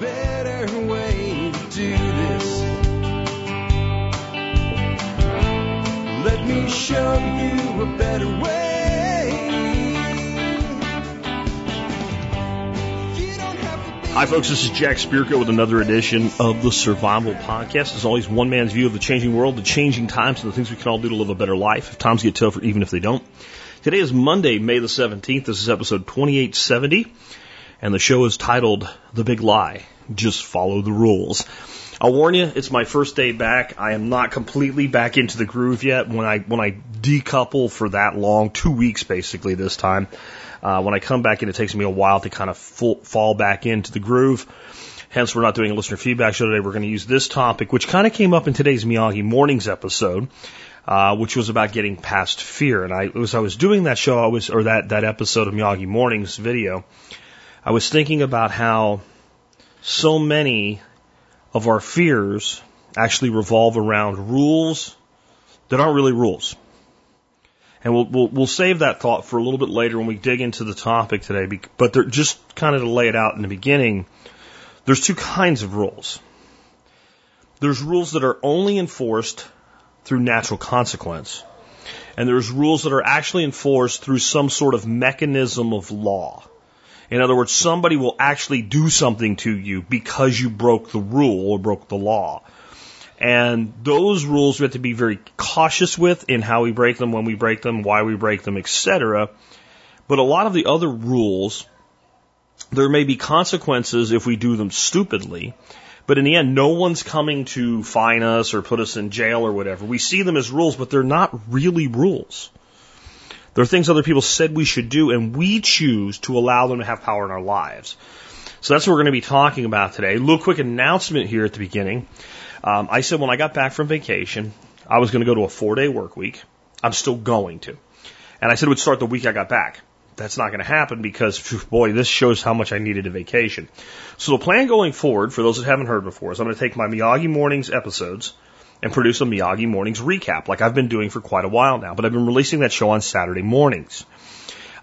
better way to do this. Let me show you a better way. Hi, folks. This is Jack Spirko with another edition of the Survival Podcast. As always, one man's view of the changing world, the changing times, and the things we can all do to live a better life. If times get tougher, even if they don't. Today is Monday, May the 17th. This is episode 2870, and the show is titled The Big Lie. Just follow the rules. I'll warn you, it's my first day back. I am not completely back into the groove yet. When I when I decouple for that long, two weeks basically this time. Uh, when I come back in, it takes me a while to kind of full, fall back into the groove. Hence, we're not doing a listener feedback show today. We're going to use this topic, which kind of came up in today's Miyagi Mornings episode, uh, which was about getting past fear. And I, as I was doing that show, I was, or that, that episode of Miyagi Mornings video, I was thinking about how so many of our fears actually revolve around rules that aren't really rules. And we'll, we'll, we'll save that thought for a little bit later when we dig into the topic today. But just kind of to lay it out in the beginning. There's two kinds of rules. There's rules that are only enforced through natural consequence. And there's rules that are actually enforced through some sort of mechanism of law. In other words, somebody will actually do something to you because you broke the rule or broke the law. And those rules we have to be very cautious with in how we break them, when we break them, why we break them, etc. But a lot of the other rules, there may be consequences if we do them stupidly. But in the end, no one's coming to fine us or put us in jail or whatever. We see them as rules, but they're not really rules. They're things other people said we should do, and we choose to allow them to have power in our lives. So that's what we're going to be talking about today. A little quick announcement here at the beginning. Um, I said when I got back from vacation, I was going to go to a four day work week. I'm still going to. And I said it would start the week I got back. That's not going to happen because, boy, this shows how much I needed a vacation. So the plan going forward, for those that haven't heard before, is I'm going to take my Miyagi Mornings episodes and produce a Miyagi Mornings recap, like I've been doing for quite a while now. But I've been releasing that show on Saturday mornings.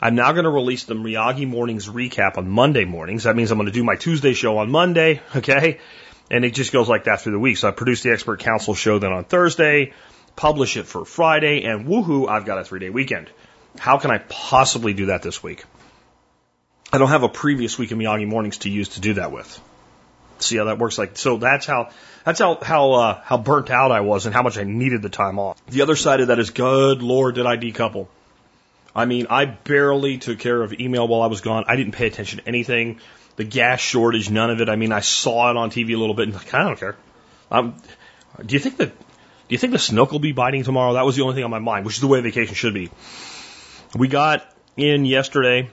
I'm now going to release the Miyagi Mornings recap on Monday mornings. That means I'm going to do my Tuesday show on Monday, okay? And it just goes like that through the week. So I produce the Expert Council show then on Thursday, publish it for Friday, and woohoo, I've got a three day weekend. How can I possibly do that this week? I don't have a previous week of Miyagi mornings to use to do that with. See how that works? Like so, that's how that's how how uh, how burnt out I was and how much I needed the time off. The other side of that is, good lord, did I decouple? I mean, I barely took care of email while I was gone. I didn't pay attention to anything. The gas shortage, none of it. I mean, I saw it on TV a little bit, and like, I don't care. Um, do you think that? Do you think the snook will be biting tomorrow? That was the only thing on my mind, which is the way vacation should be. We got in yesterday,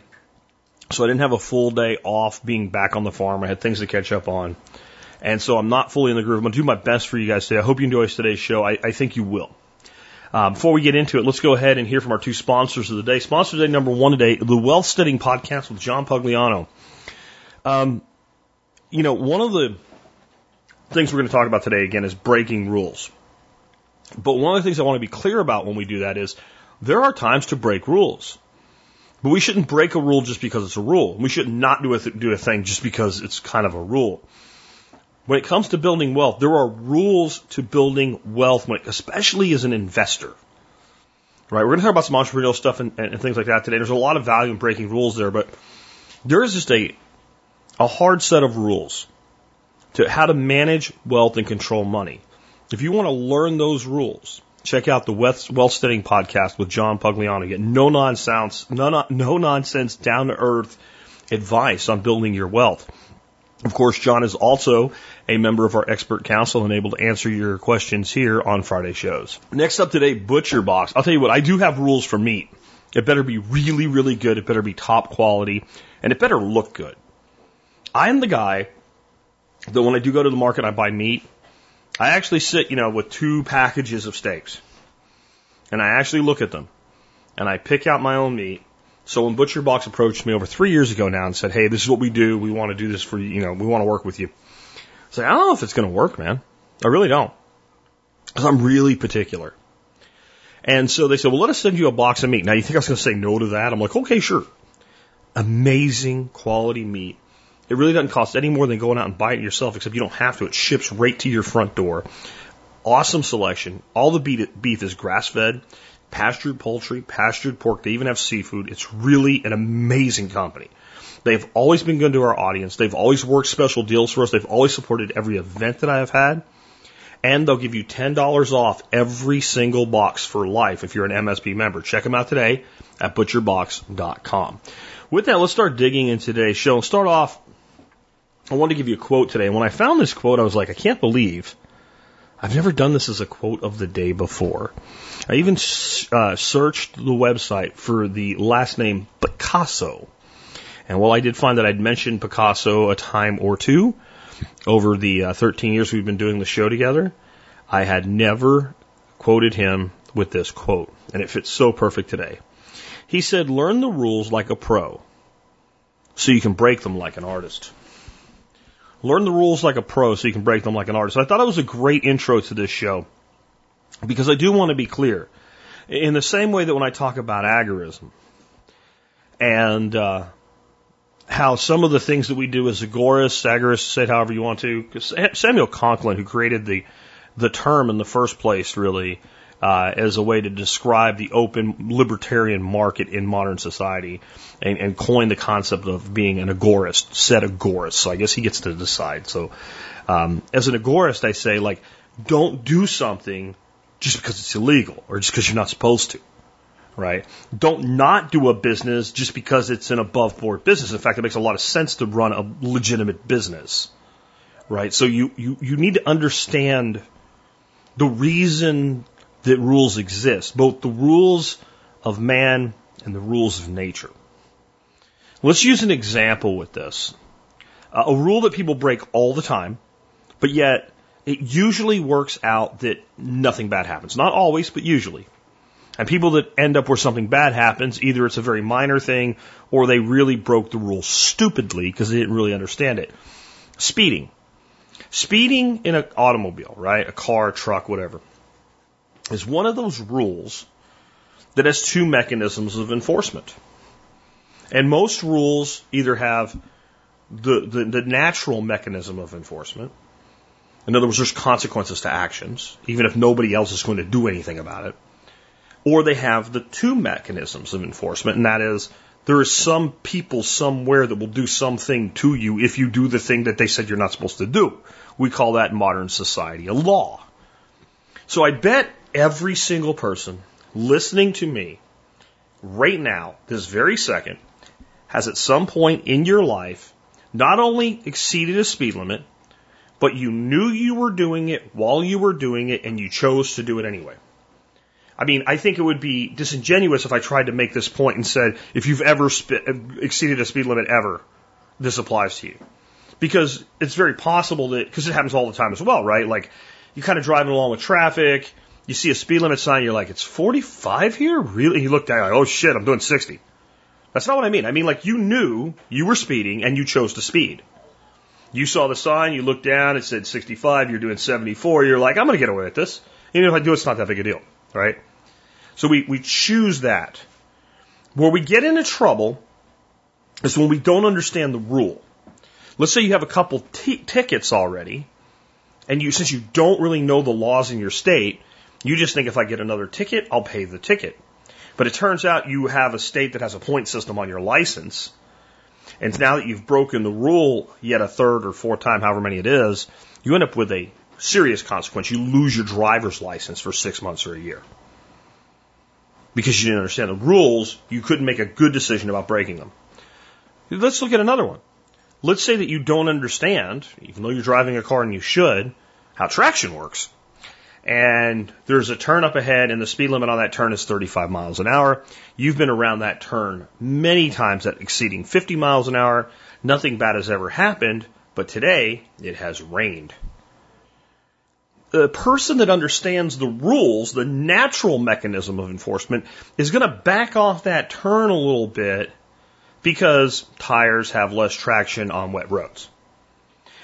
so I didn't have a full day off being back on the farm. I had things to catch up on. And so I'm not fully in the groove. I'm going to do my best for you guys today. I hope you enjoy today's show. I, I think you will. Uh, before we get into it, let's go ahead and hear from our two sponsors of the day. Sponsor today number one today, the Wealth Standard Podcast with John Pugliano. Um, you know, one of the things we're going to talk about today again is breaking rules. But one of the things I want to be clear about when we do that is there are times to break rules. But we shouldn't break a rule just because it's a rule. We should not do a, th- do a thing just because it's kind of a rule. When it comes to building wealth, there are rules to building wealth, when, especially as an investor. Right? We're going to talk about some entrepreneurial stuff and, and, and things like that today. There's a lot of value in breaking rules there, but there is just a, a hard set of rules to how to manage wealth and control money. If you want to learn those rules, check out the Wealth Standard Podcast with John Pugliano. Get no nonsense, no, no nonsense, down to earth advice on building your wealth. Of course, John is also a member of our expert council and able to answer your questions here on Friday shows. Next up today, Butcher Box. I'll tell you what, I do have rules for meat. It better be really, really good. It better be top quality and it better look good. I am the guy that when I do go to the market, I buy meat. I actually sit, you know, with two packages of steaks and I actually look at them and I pick out my own meat. So when Butcher Box approached me over three years ago now and said, Hey, this is what we do. We want to do this for you. You know, we want to work with you. I say, I don't know if it's going to work, man. I really don't. Cause I'm really particular. And so they said, well, let us send you a box of meat. Now you think I was going to say no to that? I'm like, okay, sure. Amazing quality meat It really doesn't cost any more than going out and buying it yourself, except you don't have to. It ships right to your front door. Awesome selection. All the beef is grass fed, pastured poultry, pastured pork. They even have seafood. It's really an amazing company. They've always been good to our audience. They've always worked special deals for us. They've always supported every event that I have had. And they'll give you $10 off every single box for life if you're an MSB member. Check them out today at butcherbox.com. With that, let's start digging in today's show. And start off, I want to give you a quote today. And when I found this quote, I was like, I can't believe I've never done this as a quote of the day before. I even uh, searched the website for the last name Picasso. And while I did find that I'd mentioned Picasso a time or two over the uh, 13 years we've been doing the show together, I had never quoted him with this quote, and it fits so perfect today. He said, Learn the rules like a pro so you can break them like an artist. Learn the rules like a pro so you can break them like an artist. I thought it was a great intro to this show because I do want to be clear. In the same way that when I talk about agorism and uh, how some of the things that we do as agorists, agorists, say it however you want to, Samuel Konkin, who created the the term in the first place, really, uh, as a way to describe the open libertarian market in modern society, and, and coined the concept of being an agorist, said agorist. So I guess he gets to decide. So um, as an agorist, I say like, don't do something just because it's illegal or just because you're not supposed to right? Don't not do a business just because it's an above board business. In fact, it makes a lot of sense to run a legitimate business, right? So you, you, you need to understand the reason that rules exist, both the rules of man and the rules of nature. Let's use an example with this. Uh, a rule that people break all the time, but yet it usually works out that nothing bad happens. Not always, but usually. And people that end up where something bad happens, either it's a very minor thing or they really broke the rule stupidly because they didn't really understand it. Speeding. Speeding in an automobile, right? A car, truck, whatever, is one of those rules that has two mechanisms of enforcement. And most rules either have the, the, the natural mechanism of enforcement. In other words, there's consequences to actions, even if nobody else is going to do anything about it or they have the two mechanisms of enforcement, and that is there is some people somewhere that will do something to you if you do the thing that they said you're not supposed to do. We call that in modern society a law. So I bet every single person listening to me right now, this very second, has at some point in your life not only exceeded a speed limit, but you knew you were doing it while you were doing it and you chose to do it anyway. I mean, I think it would be disingenuous if I tried to make this point and said, if you've ever exceeded a speed limit ever, this applies to you. Because it's very possible that, because it happens all the time as well, right? Like, you're kind of driving along with traffic, you see a speed limit sign, you're like, it's 45 here? Really? You look down, like, oh shit, I'm doing 60. That's not what I mean. I mean, like, you knew you were speeding and you chose to speed. You saw the sign, you looked down, it said 65, you're doing 74, you're like, I'm going to get away with this. Even if I do, it's not that big a deal, right? So we, we choose that. Where we get into trouble is when we don't understand the rule. Let's say you have a couple t- tickets already, and you, since you don't really know the laws in your state, you just think if I get another ticket, I'll pay the ticket. But it turns out you have a state that has a point system on your license. And now that you've broken the rule yet a third or fourth time, however many it is, you end up with a serious consequence. You lose your driver's license for six months or a year because you didn't understand the rules, you couldn't make a good decision about breaking them. Let's look at another one. Let's say that you don't understand, even though you're driving a car and you should, how traction works. And there's a turn up ahead and the speed limit on that turn is 35 miles an hour. You've been around that turn many times at exceeding 50 miles an hour. Nothing bad has ever happened, but today it has rained the person that understands the rules, the natural mechanism of enforcement, is going to back off that turn a little bit because tires have less traction on wet roads.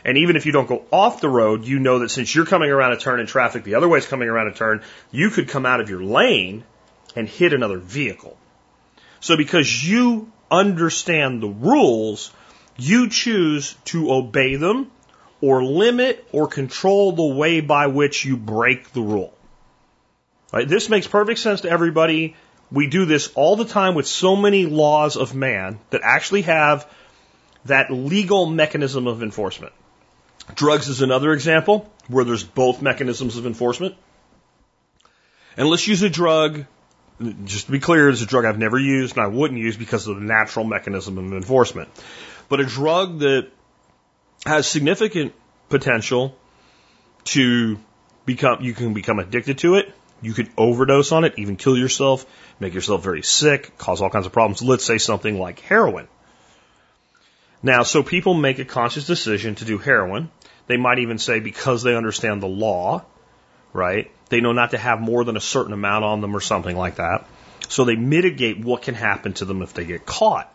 And even if you don't go off the road, you know that since you're coming around a turn in traffic, the other way is coming around a turn, you could come out of your lane and hit another vehicle. So because you understand the rules, You choose to obey them or limit or control the way by which you break the rule. Right? This makes perfect sense to everybody. We do this all the time with so many laws of man that actually have that legal mechanism of enforcement. Drugs is another example where there's both mechanisms of enforcement. And let's use a drug, just to be clear, it's a drug I've never used and I wouldn't use because of the natural mechanism of enforcement. But a drug that has significant potential to become, you can become addicted to it. You could overdose on it, even kill yourself, make yourself very sick, cause all kinds of problems. Let's say something like heroin. Now, so people make a conscious decision to do heroin. They might even say because they understand the law, right? They know not to have more than a certain amount on them or something like that. So they mitigate what can happen to them if they get caught.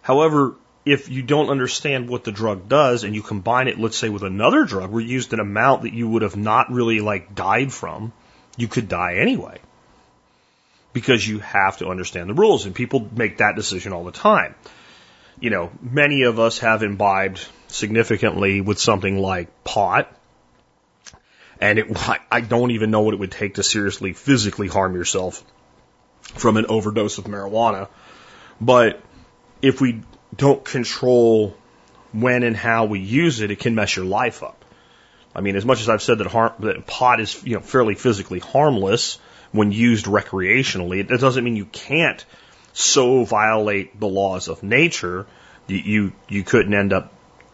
However, if you don't understand what the drug does and you combine it, let's say, with another drug where you used an amount that you would have not really like died from, you could die anyway. Because you have to understand the rules and people make that decision all the time you know, many of us have imbibed significantly with something like pot. And it, I don't even know what it would take to seriously physically harm yourself from an overdose of marijuana. But if we don't control when and how we use it, it can mess your life up. I mean, as much as I've said that, harm, that pot is you know fairly physically harmless when used recreationally, it doesn't mean you can't so violate the laws of nature, you, you, you couldn't end up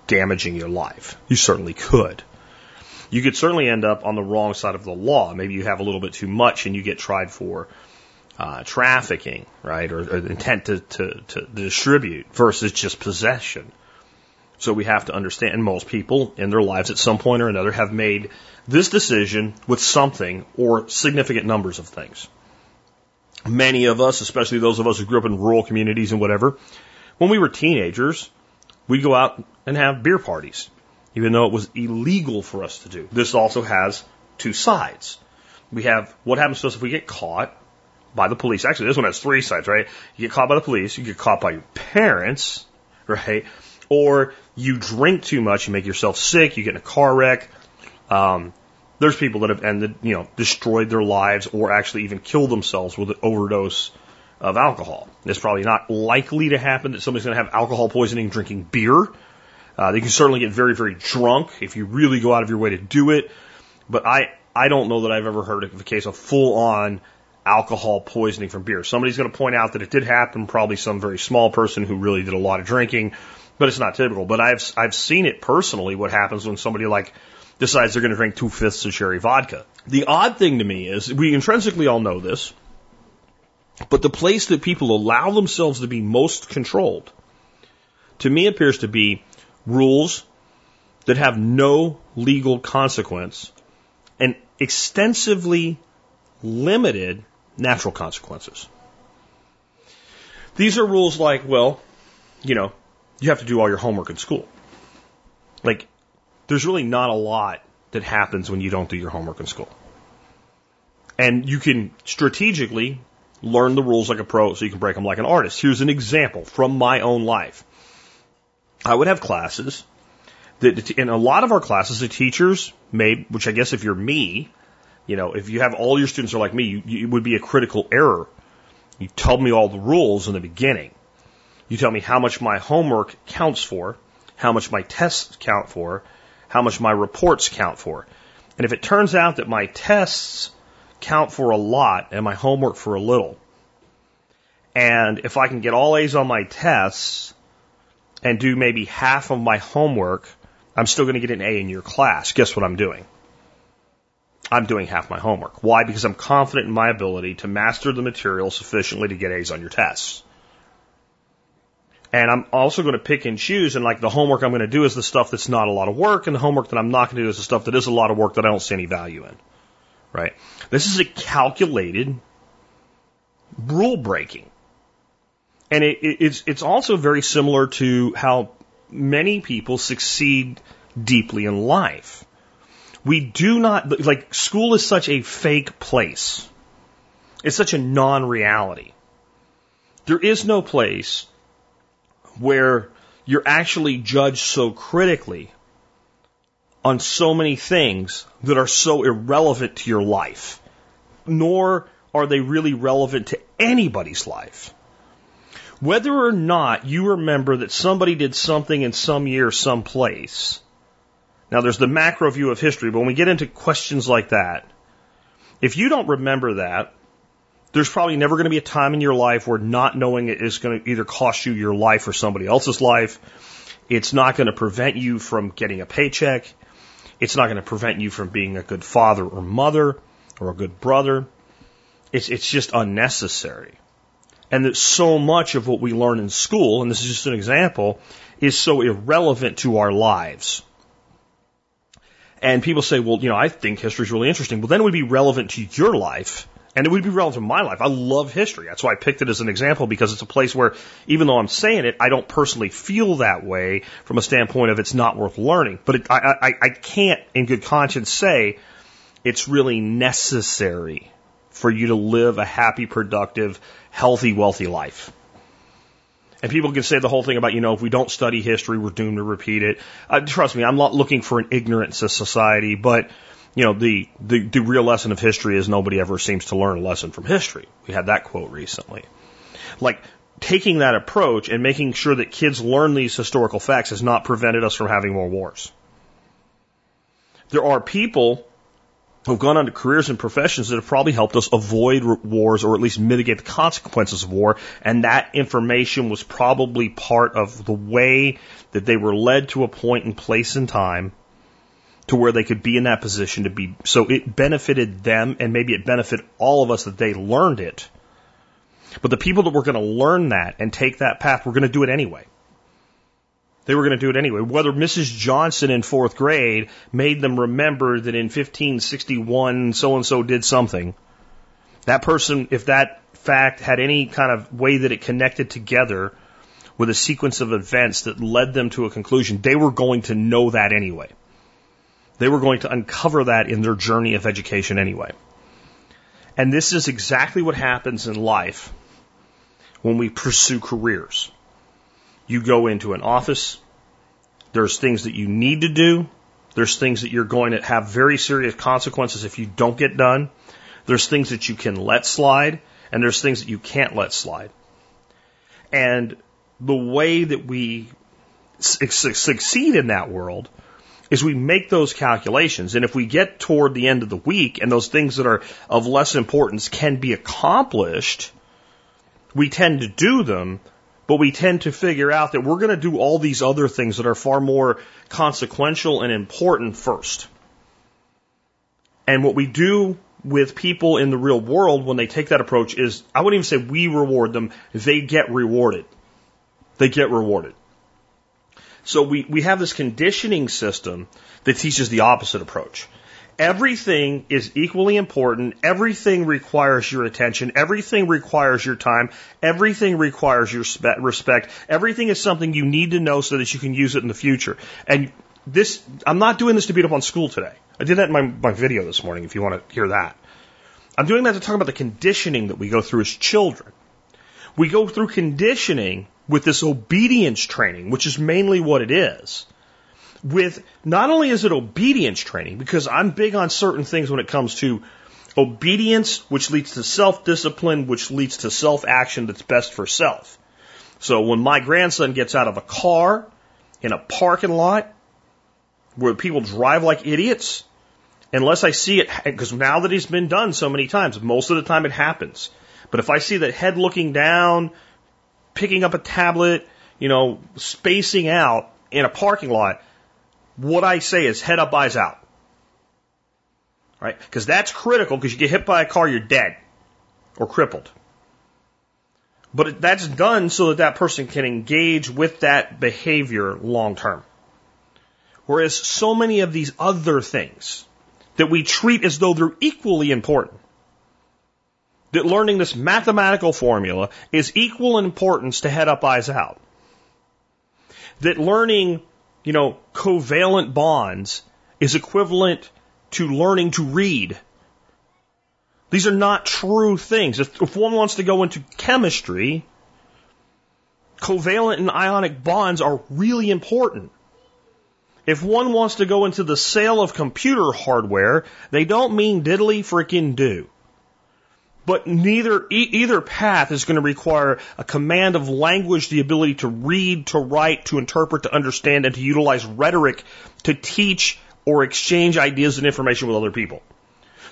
damaging your life. You certainly could. You could certainly end up on the wrong side of the law. Maybe you have a little bit too much and you get tried for uh, trafficking, right, or, or intent to, to, to distribute versus just possession. So we have to understand, most people in their lives at some point or another have made this decision with something or significant numbers of things many of us, especially those of us who grew up in rural communities and whatever, when we were teenagers, we'd go out and have beer parties, even though it was illegal for us to do. This also has two sides. We have what happens to us if we get caught by the police. Actually, this one has three sides, right? You get caught by the police, you get caught by your parents, right? Or you drink too much, you make yourself sick, you get in a car wreck. Um, there's people that have ended, you know, destroyed their lives or actually even killed themselves with an overdose of alcohol. It's probably not likely to happen that somebody's going to have alcohol poisoning drinking beer. Uh, they can certainly get very, very drunk if you really go out of your way to do it. But I, I don't know that I've ever heard of a case of full on alcohol poisoning from beer. Somebody's going to point out that it did happen, probably some very small person who really did a lot of drinking, but it's not typical. But I've, I've seen it personally what happens when somebody like decides they're going to drink two fifths of sherry vodka. The odd thing to me is we intrinsically all know this, but the place that people allow themselves to be most controlled to me appears to be rules that have no legal consequence and extensively limited natural consequences. These are rules like, well, you know, you have to do all your homework in school. Like, there's really not a lot that happens when you don't do your homework in school. And you can strategically learn the rules like a pro so you can break them like an artist. Here's an example from my own life. I would have classes that, in a lot of our classes, the teachers made, which I guess if you're me, you know, if you have all your students are like me, you, you, it would be a critical error. You tell me all the rules in the beginning. You tell me how much my homework counts for, how much my tests count for, how much my reports count for. And if it turns out that my tests count for a lot and my homework for a little, and if I can get all A's on my tests and do maybe half of my homework, I'm still going to get an A in your class. Guess what I'm doing? I'm doing half my homework. Why? Because I'm confident in my ability to master the material sufficiently to get A's on your tests. And I'm also going to pick and choose, and like the homework I'm going to do is the stuff that's not a lot of work, and the homework that I'm not going to do is the stuff that is a lot of work that I don't see any value in. Right? This is a calculated rule breaking. And it, it, it's, it's also very similar to how many people succeed deeply in life. We do not, like, school is such a fake place. It's such a non reality. There is no place where you're actually judged so critically on so many things that are so irrelevant to your life, nor are they really relevant to anybody's life. Whether or not you remember that somebody did something in some year, some place. Now there's the macro view of history, but when we get into questions like that, if you don't remember that, there's probably never going to be a time in your life where not knowing it is going to either cost you your life or somebody else's life. It's not going to prevent you from getting a paycheck. It's not going to prevent you from being a good father or mother or a good brother. It's, it's just unnecessary. And that so much of what we learn in school, and this is just an example, is so irrelevant to our lives. And people say, well, you know, I think history is really interesting. Well, then it would be relevant to your life. And it would be relevant to my life. I love history. That's why I picked it as an example because it's a place where, even though I'm saying it, I don't personally feel that way from a standpoint of it's not worth learning. But it, I, I, I can't, in good conscience, say it's really necessary for you to live a happy, productive, healthy, wealthy life. And people can say the whole thing about, you know, if we don't study history, we're doomed to repeat it. Uh, trust me, I'm not looking for an ignorant society, but, you know, the, the, the real lesson of history is nobody ever seems to learn a lesson from history. We had that quote recently. Like, taking that approach and making sure that kids learn these historical facts has not prevented us from having more wars. There are people who've gone on to careers and professions that have probably helped us avoid wars or at least mitigate the consequences of war. And that information was probably part of the way that they were led to a point in place in time to where they could be in that position to be. So it benefited them and maybe it benefited all of us that they learned it. But the people that were going to learn that and take that path were going to do it anyway. They were going to do it anyway. Whether Mrs. Johnson in fourth grade made them remember that in 1561 so and so did something, that person, if that fact had any kind of way that it connected together with a sequence of events that led them to a conclusion, they were going to know that anyway. They were going to uncover that in their journey of education anyway. And this is exactly what happens in life when we pursue careers. You go into an office. There's things that you need to do. There's things that you're going to have very serious consequences if you don't get done. There's things that you can let slide, and there's things that you can't let slide. And the way that we succeed in that world is we make those calculations. And if we get toward the end of the week and those things that are of less importance can be accomplished, we tend to do them but we tend to figure out that we're going to do all these other things that are far more consequential and important first. And what we do with people in the real world when they take that approach is, I wouldn't even say we reward them, they get rewarded. They get rewarded. So we, we have this conditioning system that teaches the opposite approach. Everything is equally important. Everything requires your attention. Everything requires your time. Everything requires your respect. Everything is something you need to know so that you can use it in the future. And this, I'm not doing this to beat up on school today. I did that in my, my video this morning if you want to hear that. I'm doing that to talk about the conditioning that we go through as children. We go through conditioning with this obedience training, which is mainly what it is with not only is it obedience training, because I'm big on certain things when it comes to obedience, which leads to self discipline, which leads to self action that's best for self. So when my grandson gets out of a car in a parking lot where people drive like idiots, unless I see it, because now that he's been done so many times, most of the time it happens. But if I see that head looking down, picking up a tablet, you know, spacing out in a parking lot, what I say is head up, eyes out. Right? Because that's critical because you get hit by a car, you're dead or crippled. But that's done so that that person can engage with that behavior long term. Whereas so many of these other things that we treat as though they're equally important, that learning this mathematical formula is equal in importance to head up, eyes out. That learning you know, covalent bonds is equivalent to learning to read. These are not true things. If, if one wants to go into chemistry, covalent and ionic bonds are really important. If one wants to go into the sale of computer hardware, they don't mean diddly frickin' do. But neither e- either path is going to require a command of language, the ability to read, to write, to interpret, to understand, and to utilize rhetoric to teach or exchange ideas and information with other people.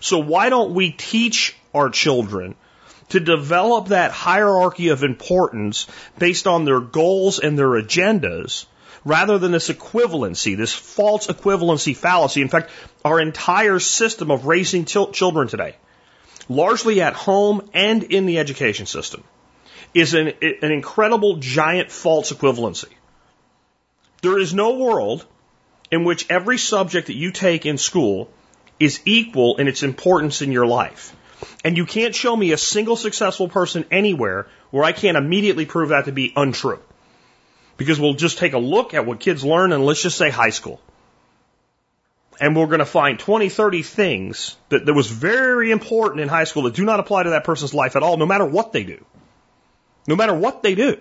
So why don't we teach our children to develop that hierarchy of importance based on their goals and their agendas rather than this equivalency, this false equivalency fallacy. In fact, our entire system of raising children today largely at home and in the education system, is an, an incredible giant false equivalency. There is no world in which every subject that you take in school is equal in its importance in your life. And you can't show me a single successful person anywhere where I can't immediately prove that to be untrue. Because we'll just take a look at what kids learn and let's just say high school and we're going to find 20, 30 things that, that was very important in high school that do not apply to that person's life at all, no matter what they do. No matter what they do.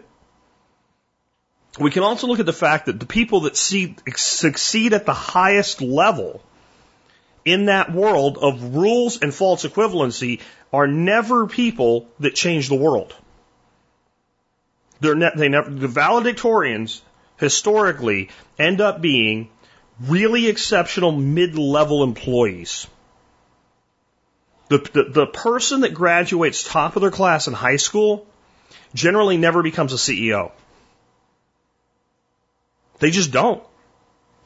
We can also look at the fact that the people that see, succeed at the highest level in that world of rules and false equivalency are never people that change the world. They're ne- they never, the valedictorians historically end up being really exceptional mid-level employees. The, the, the person that graduates top of their class in high school generally never becomes a CEO. They just don't.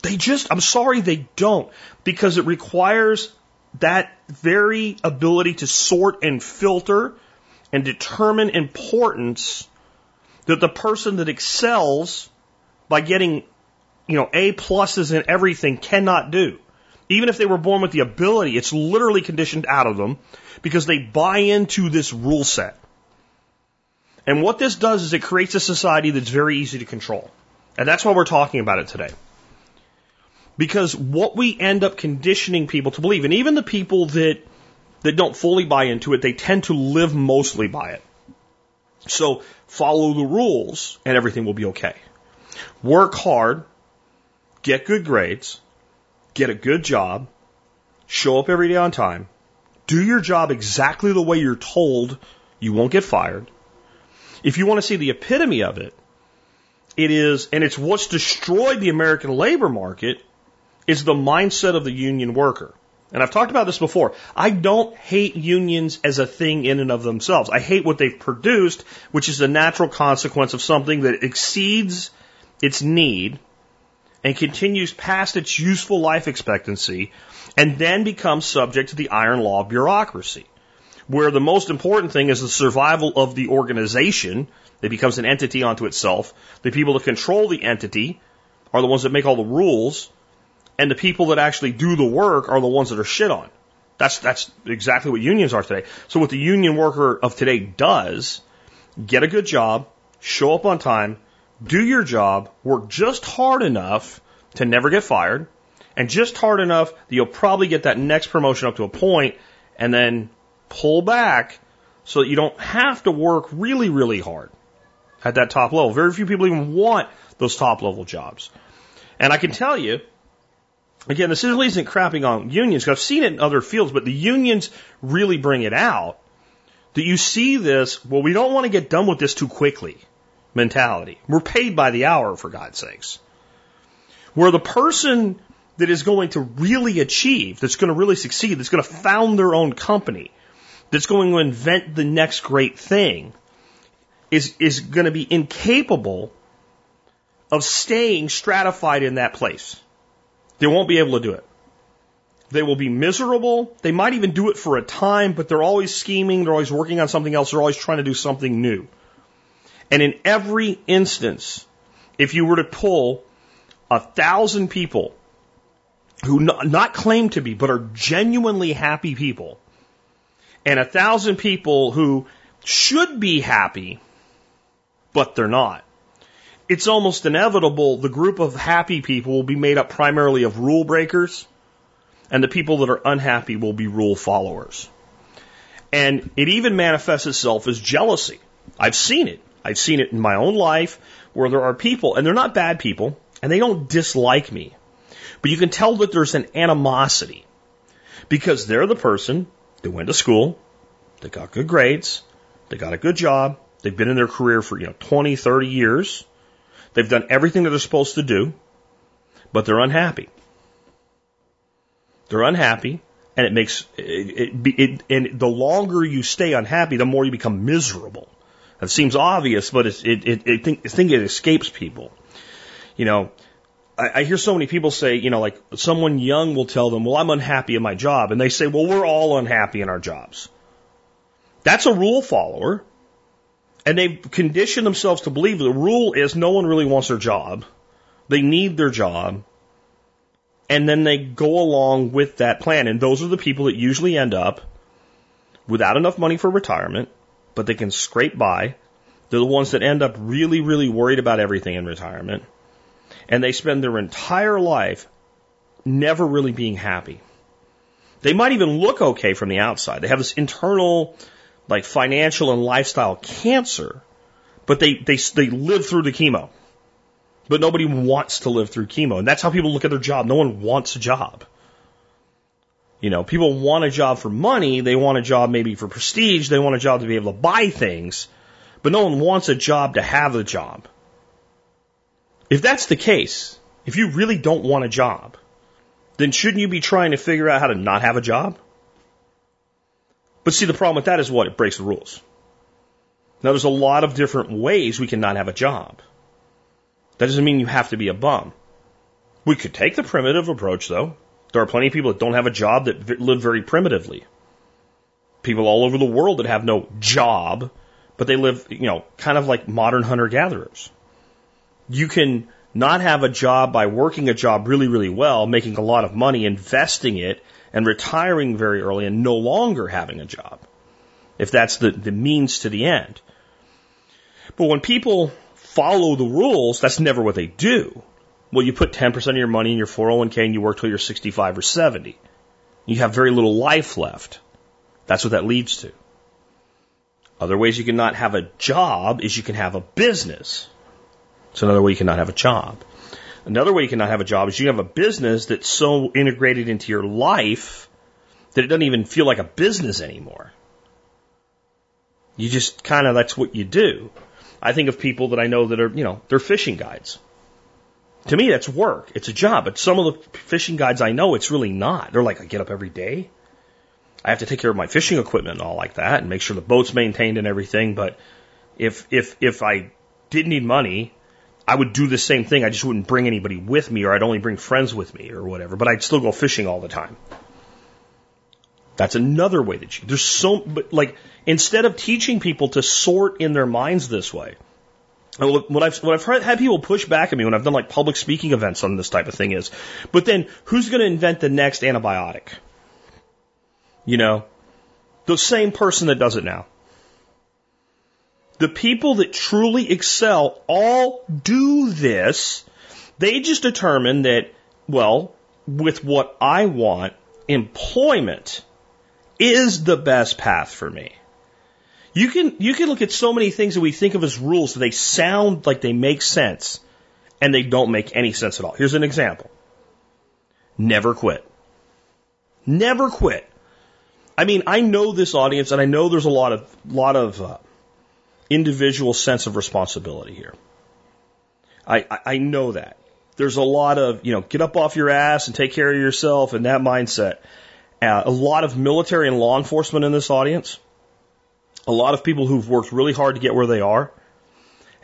They just, I'm sorry, they don't. Because it requires that very ability to sort and filter and determine importance that the person that excels by getting you know, A pluses in everything cannot do. Even if they were born with the ability, it's literally conditioned out of them because they buy into this rule set. And what this does is it creates a society that's very easy to control. And that's why we're talking about it today. Because what we end up conditioning people to believe, and even the people that, that don't fully buy into it, they tend to live mostly by it. So follow the rules and everything will be okay. Work hard get good grades, get a good job, show up every day on time, do your job exactly the way you're told, you won't get fired. If you want to see the epitome of it, it is, and it's what's destroyed the American labor market, is the mindset of the union worker. And I've talked about this before. I don't hate unions as a thing in and of themselves. I hate what they've produced, which is a natural consequence of something that exceeds its need and continues past its useful life expectancy and then becomes subject to the iron law of bureaucracy, where the most important thing is the survival of the organization. It becomes an entity unto itself. The people that control the entity are the ones that make all the rules, and the people that actually do the work are the ones that are shit on. That's that's exactly what unions are today. So what the union worker of today does, get a good job, show up on time, do your job, work just hard enough to never get fired, and just hard enough that you'll probably get that next promotion up to a point and then pull back so that you don't have to work really, really hard at that top level. Very few people even want those top level jobs. And I can tell you, again, this really isn't crapping on unions because I've seen it in other fields, but the unions really bring it out that you see this, well, we don't want to get done with this too quickly mentality. We're paid by the hour, for God's sakes. Where the person that is going to really achieve, that's going to really succeed, that's going to found their own company, that's going to invent the next great thing, is, is going to be incapable of staying stratified in that place. They won't be able to do it. They will be miserable. They might even do it for a time, but they're always scheming. They're always working on something else. They're always trying to do something new. And in every instance, if you were to pull a thousand people who not, not claim to be, but are genuinely happy people, and a thousand people who should be happy, but they're not. It's almost inevitable the group of happy people will be made up primarily of rule breakers, and the people that are unhappy will be rule followers. And it even manifests itself as jealousy. I've seen it. I've seen it in my own life where there are people, and they're not bad people, and they don't dislike me. But you can tell that there's an animosity because they're the person that went to school, they got good grades, they got a good job, they've been in their career for, you know, 20, 30 years, they've done everything that they're supposed to do, but they're unhappy. They're unhappy, and it makes it, it, it, and the longer you stay unhappy, the more you become miserable. That seems obvious, but it's, it, it, it think, I think it escapes people. You know, I, I hear so many people say, you know, like someone young will tell them, well, I'm unhappy in my job. And they say, well, we're all unhappy in our jobs. That's a rule follower. And they've conditioned themselves to believe the rule is no one really wants their job. They need their job. And then they go along with that plan. And those are the people that usually end up without enough money for retirement, but they can scrape by. They're the ones that end up really, really worried about everything in retirement. And they spend their entire life never really being happy. They might even look okay from the outside. They have this internal, like financial and lifestyle cancer, but they, they, they live through the chemo. But nobody wants to live through chemo. And that's how people look at their job. No one wants a job. You know, people want a job for money. They want a job maybe for prestige. They want a job to be able to buy things. But no one wants a job to have a job. If that's the case, if you really don't want a job, then shouldn't you be trying to figure out how to not have a job? But see, the problem with that is what? It breaks the rules. Now, there's a lot of different ways we can not have a job. That doesn't mean you have to be a bum. We could take the primitive approach, though. There are plenty of people that don't have a job that live very primitively. People all over the world that have no job, but they live, you know, kind of like modern hunter gatherers. You can not have a job by working a job really, really well, making a lot of money, investing it, and retiring very early and no longer having a job. If that's the, the means to the end. But when people follow the rules, that's never what they do. Well, you put 10% of your money in your 401k and you work till you're 65 or 70. You have very little life left. That's what that leads to. Other ways you can not have a job is you can have a business. It's another way you cannot have a job. Another way you cannot have a job is you have a business that's so integrated into your life that it doesn't even feel like a business anymore. You just kind of, that's what you do. I think of people that I know that are, you know, they're fishing guides. To me, that's work. It's a job. But some of the fishing guides I know, it's really not. They're like, I get up every day. I have to take care of my fishing equipment and all like that and make sure the boat's maintained and everything. But if, if, if I didn't need money, I would do the same thing. I just wouldn't bring anybody with me or I'd only bring friends with me or whatever, but I'd still go fishing all the time. That's another way that you, there's so, but like, instead of teaching people to sort in their minds this way, what I've, what I've heard, had people push back at me when I've done like public speaking events on this type of thing is, but then who's going to invent the next antibiotic? You know, the same person that does it now. The people that truly excel all do this. They just determine that, well, with what I want, employment is the best path for me. You can, you can look at so many things that we think of as rules that they sound like they make sense and they don't make any sense at all. Here's an example. Never quit. Never quit. I mean, I know this audience and I know there's a lot of, lot of, uh, individual sense of responsibility here. I, I, I know that. There's a lot of, you know, get up off your ass and take care of yourself and that mindset. Uh, a lot of military and law enforcement in this audience. A lot of people who've worked really hard to get where they are.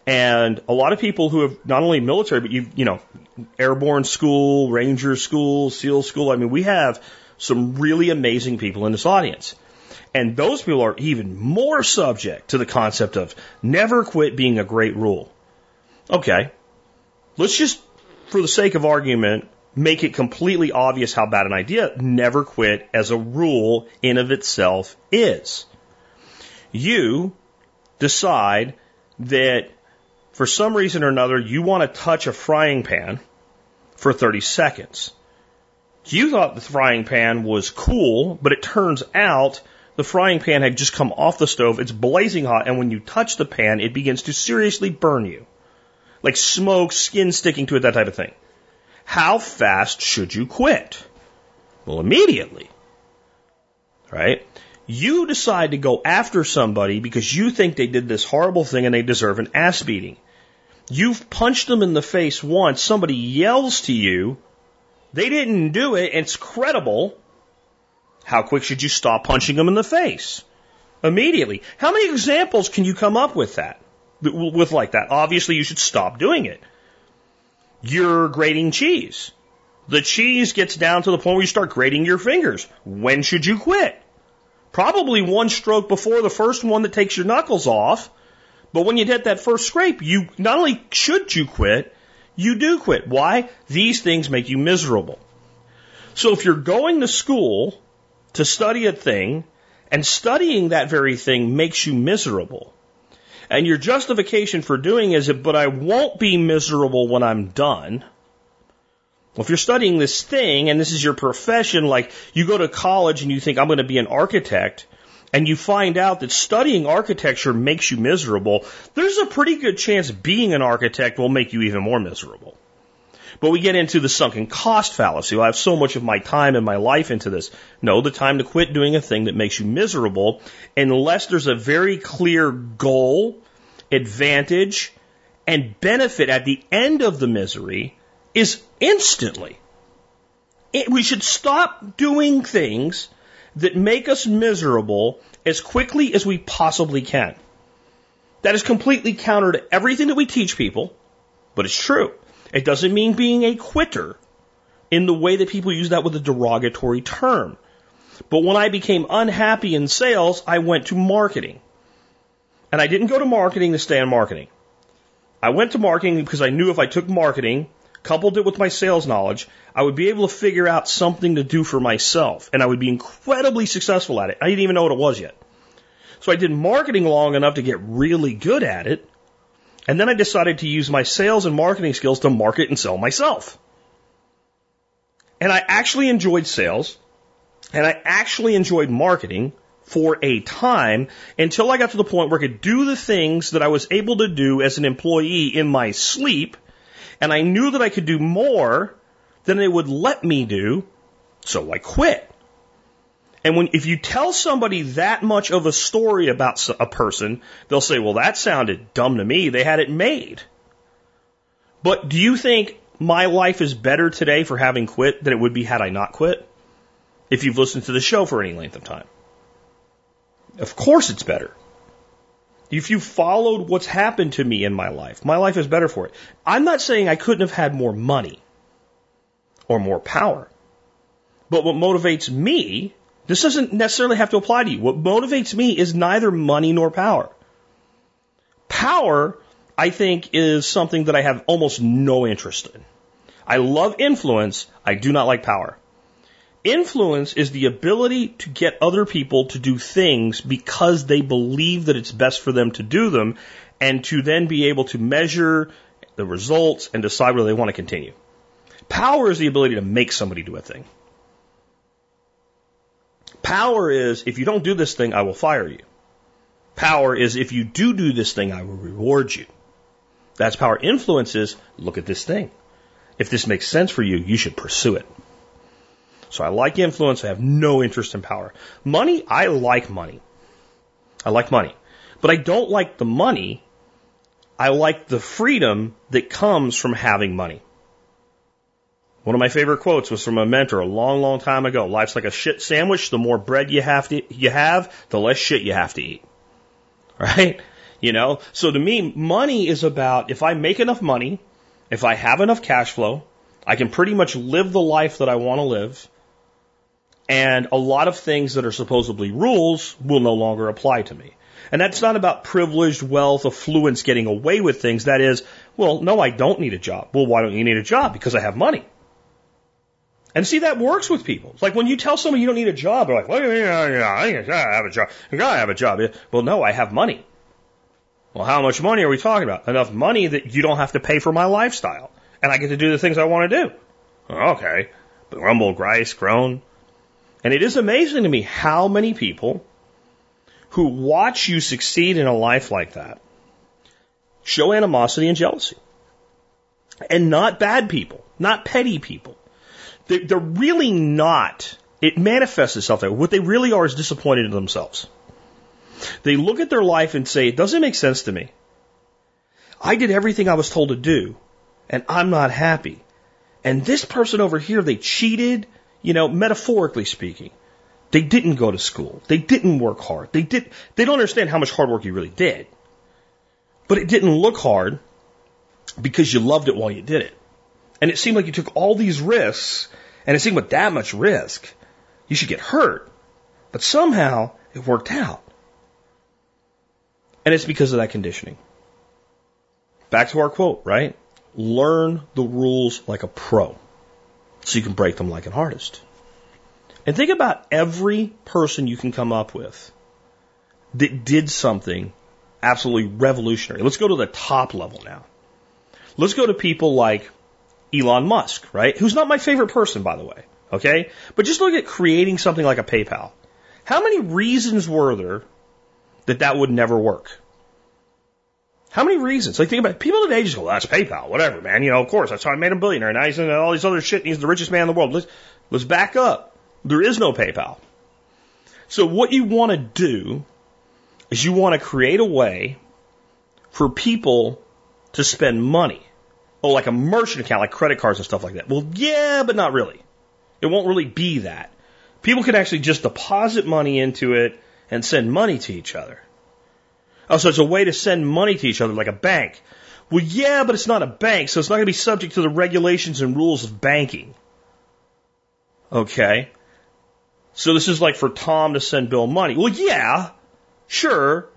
And a lot of people who have not only military, but you you know, airborne school, ranger school, SEAL school. I mean, we have some really amazing people in this audience. And those people are even more subject to the concept of never quit being a great rule. Okay. Let's just, for the sake of argument, make it completely obvious how bad an idea never quit as a rule in of itself is. You decide that for some reason or another you want to touch a frying pan for 30 seconds. You thought the frying pan was cool, but it turns out the frying pan had just come off the stove. It's blazing hot, and when you touch the pan, it begins to seriously burn you. Like smoke, skin sticking to it, that type of thing. How fast should you quit? Well, immediately. Right? You decide to go after somebody because you think they did this horrible thing and they deserve an ass beating. You've punched them in the face once, somebody yells to you, they didn't do it, it's credible. How quick should you stop punching them in the face? Immediately. How many examples can you come up with that? With like that? Obviously, you should stop doing it. You're grating cheese. The cheese gets down to the point where you start grating your fingers. When should you quit? Probably one stroke before the first one that takes your knuckles off. But when you hit that first scrape, you not only should you quit, you do quit. Why? These things make you miserable. So if you're going to school to study a thing and studying that very thing makes you miserable, and your justification for doing is, but I won't be miserable when I'm done. Well, if you're studying this thing and this is your profession, like you go to college and you think I'm going to be an architect, and you find out that studying architecture makes you miserable, there's a pretty good chance being an architect will make you even more miserable. But we get into the sunken cost fallacy. Well, I have so much of my time and my life into this. No, the time to quit doing a thing that makes you miserable, unless there's a very clear goal, advantage, and benefit at the end of the misery, is instantly. It, we should stop doing things that make us miserable as quickly as we possibly can. That is completely counter to everything that we teach people, but it's true. It doesn't mean being a quitter in the way that people use that with a derogatory term. But when I became unhappy in sales, I went to marketing. And I didn't go to marketing to stay in marketing. I went to marketing because I knew if I took marketing, coupled it with my sales knowledge, I would be able to figure out something to do for myself. And I would be incredibly successful at it. I didn't even know what it was yet. So I did marketing long enough to get really good at it. And then I decided to use my sales and marketing skills to market and sell myself. And I actually enjoyed sales and I actually enjoyed marketing for a time until I got to the point where I could do the things that I was able to do as an employee in my sleep. And I knew that I could do more than they would let me do. So I quit. And when, if you tell somebody that much of a story about a person, they'll say, well, that sounded dumb to me. They had it made. But do you think my life is better today for having quit than it would be had I not quit? If you've listened to the show for any length of time. Of course it's better. If you followed what's happened to me in my life, my life is better for it. I'm not saying I couldn't have had more money or more power. But what motivates me this doesn't necessarily have to apply to you. What motivates me is neither money nor power. Power, I think, is something that I have almost no interest in. I love influence. I do not like power. Influence is the ability to get other people to do things because they believe that it's best for them to do them and to then be able to measure the results and decide whether they want to continue. Power is the ability to make somebody do a thing. Power is if you don't do this thing, I will fire you. Power is if you do do this thing, I will reward you. That's power. Influence is look at this thing. If this makes sense for you, you should pursue it. So I like influence. I have no interest in power. Money, I like money. I like money. But I don't like the money. I like the freedom that comes from having money. One of my favorite quotes was from a mentor a long, long time ago. Life's like a shit sandwich. The more bread you have to, you have, the less shit you have to eat. Right? You know? So to me, money is about if I make enough money, if I have enough cash flow, I can pretty much live the life that I want to live. And a lot of things that are supposedly rules will no longer apply to me. And that's not about privileged wealth, affluence, getting away with things. That is, well, no, I don't need a job. Well, why don't you need a job? Because I have money. And see, that works with people. It's like when you tell someone you don't need a job, they're like, well, yeah, yeah, I have a job. I gotta have a job. Well, no, I have money. Well, how much money are we talking about? Enough money that you don't have to pay for my lifestyle. And I get to do the things I want to do. Okay. Rumble, grice, groan. And it is amazing to me how many people who watch you succeed in a life like that show animosity and jealousy. And not bad people, not petty people. They're, they're really not. It manifests itself that what they really are is disappointed in themselves. They look at their life and say, it doesn't make sense to me. I did everything I was told to do, and I'm not happy. And this person over here, they cheated, you know, metaphorically speaking. They didn't go to school. They didn't work hard. They did, they don't understand how much hard work you really did. But it didn't look hard because you loved it while you did it. And it seemed like you took all these risks, and it seemed with that much risk, you should get hurt. But somehow it worked out. And it's because of that conditioning. Back to our quote, right? Learn the rules like a pro so you can break them like an artist. And think about every person you can come up with that did something absolutely revolutionary. Let's go to the top level now. Let's go to people like Elon Musk, right? Who's not my favorite person, by the way. Okay? But just look at creating something like a PayPal. How many reasons were there that that would never work? How many reasons? Like think about it. people today just go, that's PayPal, whatever, man. You know, of course, that's how I made a billionaire. Now he's in all these other shit and he's the richest man in the world. Let's, let's back up. There is no PayPal. So what you want to do is you want to create a way for people to spend money. Oh, like a merchant account, like credit cards and stuff like that. Well, yeah, but not really. It won't really be that. People can actually just deposit money into it and send money to each other. Oh, so it's a way to send money to each other like a bank. Well, yeah, but it's not a bank, so it's not going to be subject to the regulations and rules of banking. Okay. So this is like for Tom to send Bill money. Well, yeah, sure.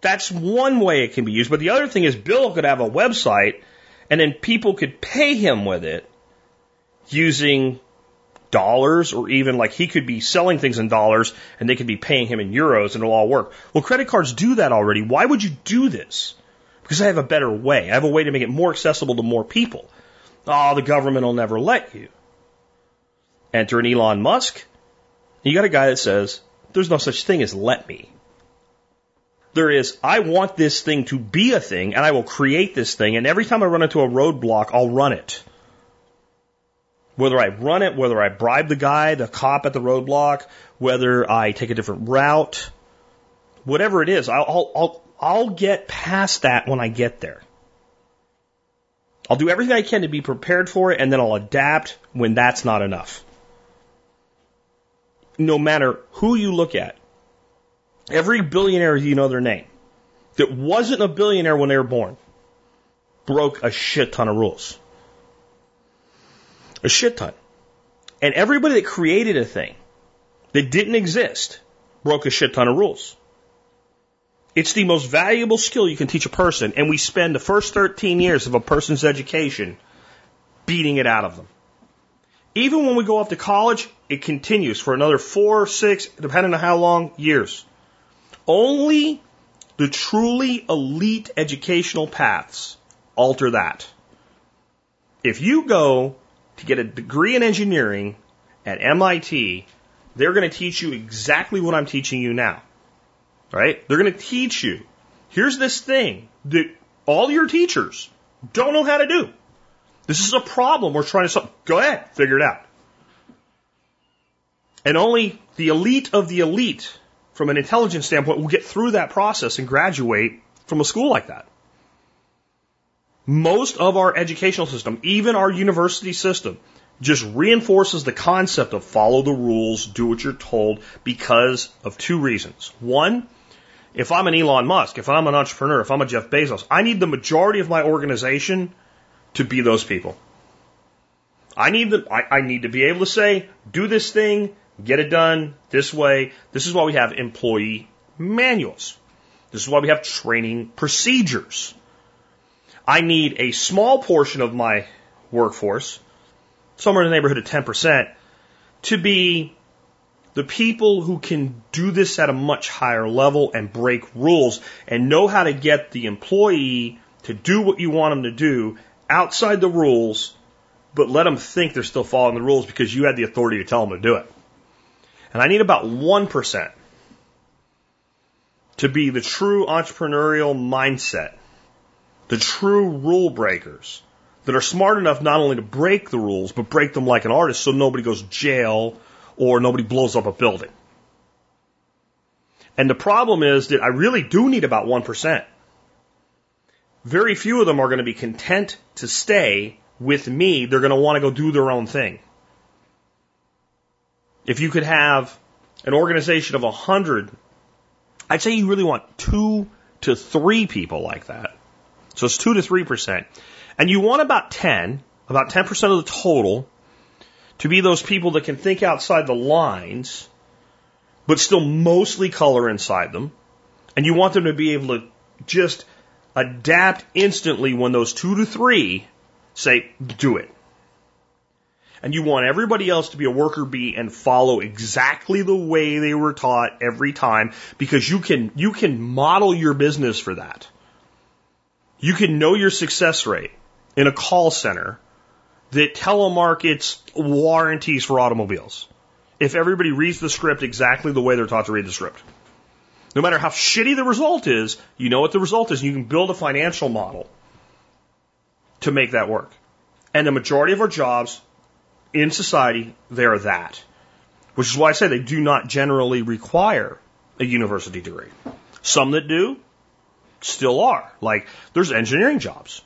That's one way it can be used. But the other thing is Bill could have a website and then people could pay him with it using dollars or even like he could be selling things in dollars and they could be paying him in euros and it'll all work. Well, credit cards do that already. Why would you do this? Because I have a better way. I have a way to make it more accessible to more people. Oh, the government will never let you. Enter an Elon Musk. You got a guy that says, there's no such thing as let me. There is, I want this thing to be a thing and I will create this thing and every time I run into a roadblock, I'll run it. Whether I run it, whether I bribe the guy, the cop at the roadblock, whether I take a different route, whatever it is, I'll, I'll, I'll, get past that when I get there. I'll do everything I can to be prepared for it and then I'll adapt when that's not enough. No matter who you look at, every billionaire you know their name that wasn't a billionaire when they were born broke a shit ton of rules. A shit ton. And everybody that created a thing that didn't exist broke a shit ton of rules. It's the most valuable skill you can teach a person, and we spend the first 13 years of a person's education beating it out of them. Even when we go off to college, it continues for another four, six, depending on how long, years. Only the truly elite educational paths alter that. If you go to get a degree in engineering at MIT, they're going to teach you exactly what I'm teaching you now. Right? They're going to teach you. Here's this thing that all your teachers don't know how to do. This is a problem we're trying to solve. Go ahead, figure it out. And only the elite of the elite, from an intelligence standpoint, will get through that process and graduate from a school like that. Most of our educational system, even our university system, just reinforces the concept of follow the rules, do what you're told because of two reasons. One, if I'm an Elon Musk, if I'm an entrepreneur, if I'm a Jeff Bezos, I need the majority of my organization to be those people. I need the, I, I need to be able to say, do this thing, get it done this way. This is why we have employee manuals. This is why we have training procedures. I need a small portion of my workforce, somewhere in the neighborhood of 10%, to be the people who can do this at a much higher level and break rules and know how to get the employee to do what you want them to do outside the rules, but let them think they're still following the rules because you had the authority to tell them to do it. And I need about 1%. to be the true entrepreneurial mindset, the true rule breakers that are smart enough not only to break the rules, but break them like an artist so nobody goes to jail or nobody blows up a building. And the problem is that I really do need about 1%. Very few of them are going to be content to stay with me. They're going to want to go do their own thing. If you could have an organization of 100, I'd say you really want two to three people like that. So it's two to three percent. And you want about 10, about 10% of the total to be those people that can think outside the lines, but still mostly color inside them. And you want them to be able to just adapt instantly when those two to three say, do it. And you want everybody else to be a worker bee and follow exactly the way they were taught every time because you can, you can model your business for that. You can know your success rate in a call center that telemarkets warranties for automobiles. If everybody reads the script exactly the way they're taught to read the script. No matter how shitty the result is, you know what the result is. And you can build a financial model to make that work. And the majority of our jobs in society, they are that. Which is why I say they do not generally require a university degree. Some that do still are. Like, there's engineering jobs.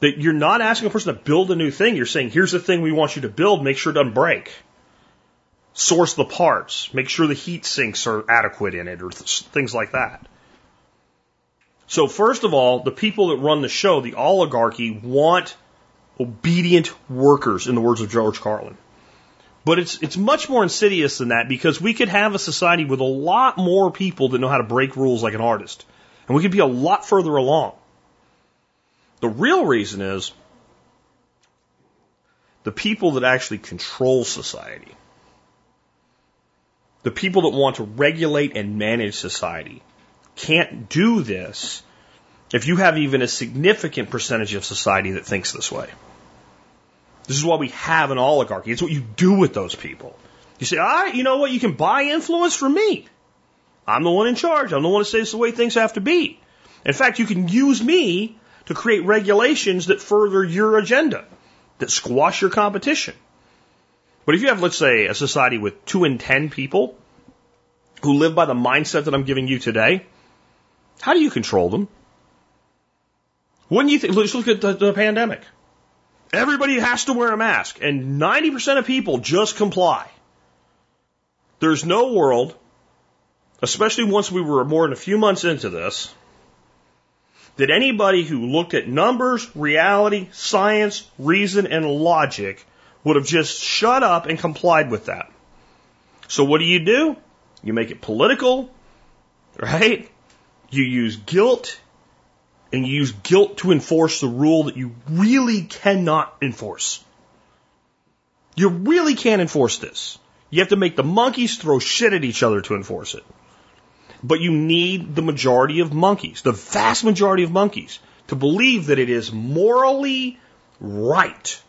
That you're not asking a person to build a new thing. You're saying, here's the thing we want you to build, make sure it doesn't break. Source the parts, make sure the heat sinks are adequate in it, or th- things like that. So, first of all, the people that run the show, the oligarchy, want obedient workers, in the words of George Carlin. But it's, it's much more insidious than that because we could have a society with a lot more people that know how to break rules like an artist. And we could be a lot further along. The real reason is the people that actually control society, the people that want to regulate and manage society, can't do this if you have even a significant percentage of society that thinks this way. This is why we have an oligarchy. It's what you do with those people. You say, all right, you know what? You can buy influence from me. I'm the one in charge. I'm the one that says the way things have to be. In fact, you can use me to create regulations that further your agenda, that squash your competition. But if you have, let's say, a society with two in ten people who live by the mindset that I'm giving you today, how do you control them? Wouldn't you think? Let's look at the, the pandemic. Everybody has to wear a mask, and 90% of people just comply. There's no world, especially once we were more than a few months into this, that anybody who looked at numbers, reality, science, reason, and logic would have just shut up and complied with that. So what do you do? You make it political, right? You use guilt, and you use guilt to enforce the rule that you really cannot enforce. You really can't enforce this. You have to make the monkeys throw shit at each other to enforce it. But you need the majority of monkeys, the vast majority of monkeys, to believe that it is morally right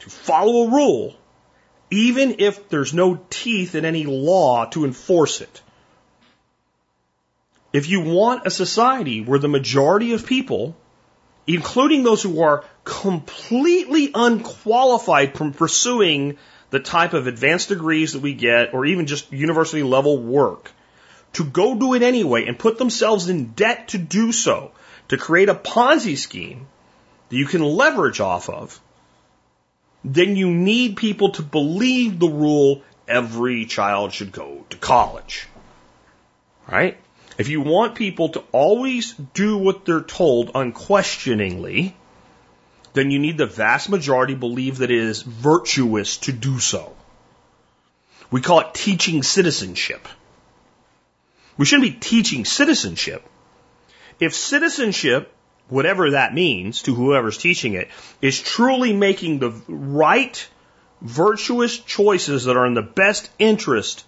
to follow a rule, even if there's no teeth in any law to enforce it. If you want a society where the majority of people, including those who are completely unqualified from pursuing the type of advanced degrees that we get, or even just university level work, to go do it anyway and put themselves in debt to do so, to create a Ponzi scheme that you can leverage off of, then you need people to believe the rule every child should go to college. Right? If you want people to always do what they're told unquestioningly, then you need the vast majority believe that it is virtuous to do so. We call it teaching citizenship. We shouldn't be teaching citizenship. If citizenship, whatever that means to whoever's teaching it, is truly making the right, virtuous choices that are in the best interest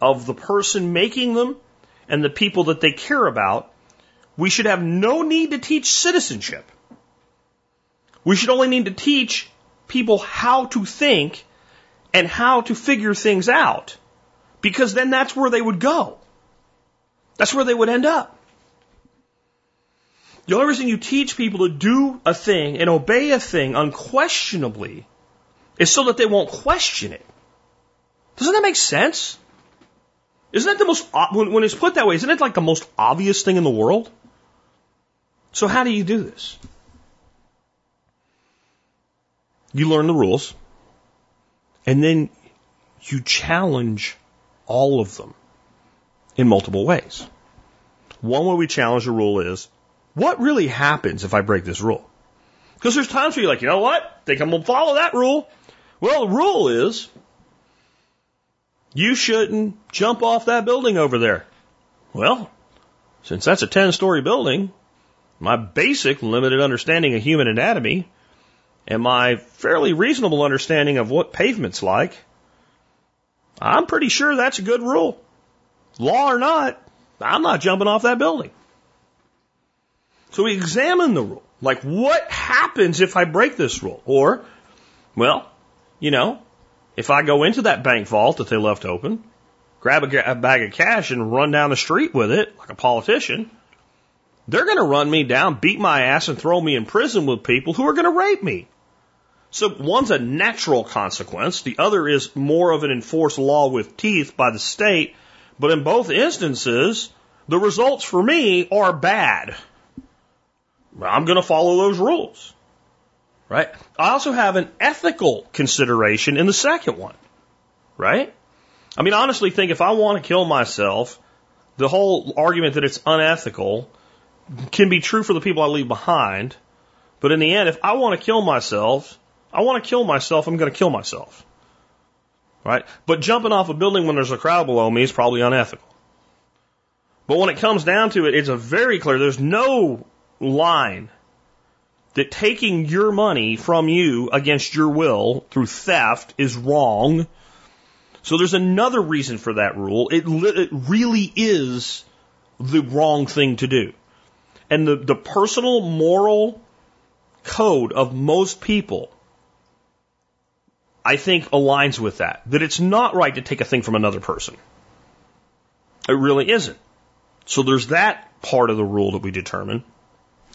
of the person making them and the people that they care about, we should have no need to teach citizenship. We should only need to teach people how to think and how to figure things out because then that's where they would go. That's where they would end up. The only reason you teach people to do a thing and obey a thing unquestionably is so that they won't question it. Doesn't that make sense? Isn't that the most, when, it's put that way, isn't it like the most obvious thing in the world? So how do you do this? You learn the rules, and then you challenge all of them in multiple ways. One way we challenge the rule is, what really happens if I break this rule? Because there's times where you're like, you know what? Think I'm going to follow that rule. Well, the rule is, you shouldn't jump off that building over there. Well, since that's a 10 story building, my basic limited understanding of human anatomy and my fairly reasonable understanding of what pavement's like, I'm pretty sure that's a good rule. Law or not, I'm not jumping off that building. So we examine the rule. Like, what happens if I break this rule? Or, well, you know, if I go into that bank vault that they left open, grab a, a bag of cash and run down the street with it like a politician, they're going to run me down, beat my ass, and throw me in prison with people who are going to rape me. So one's a natural consequence. The other is more of an enforced law with teeth by the state. But in both instances, the results for me are bad. I'm going to follow those rules. Right? I also have an ethical consideration in the second one. Right? I mean, honestly, think if I want to kill myself, the whole argument that it's unethical can be true for the people I leave behind. But in the end, if I want to kill myself, I want to kill myself, I'm going to kill myself. Right? But jumping off a building when there's a crowd below me is probably unethical. But when it comes down to it, it's a very clear, there's no line that taking your money from you against your will through theft is wrong. So there's another reason for that rule. It, it really is the wrong thing to do. And the, the personal moral code of most people I think aligns with that. That it's not right to take a thing from another person. It really isn't. So there's that part of the rule that we determine.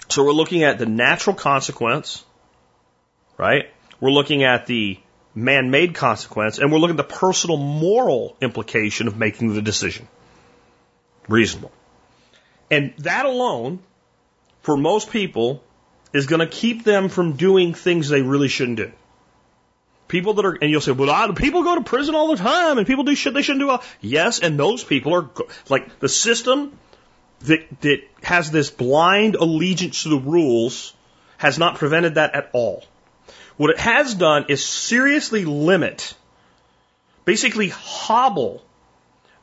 So we're looking at the natural consequence, right? We're looking at the man-made consequence, and we're looking at the personal moral implication of making the decision. Reasonable. And that alone, for most people, is going to keep them from doing things they really shouldn't do. People that are, and you'll say, well, I, people go to prison all the time and people do shit they shouldn't do. Yes, and those people are, like, the system that, that has this blind allegiance to the rules has not prevented that at all. What it has done is seriously limit, basically hobble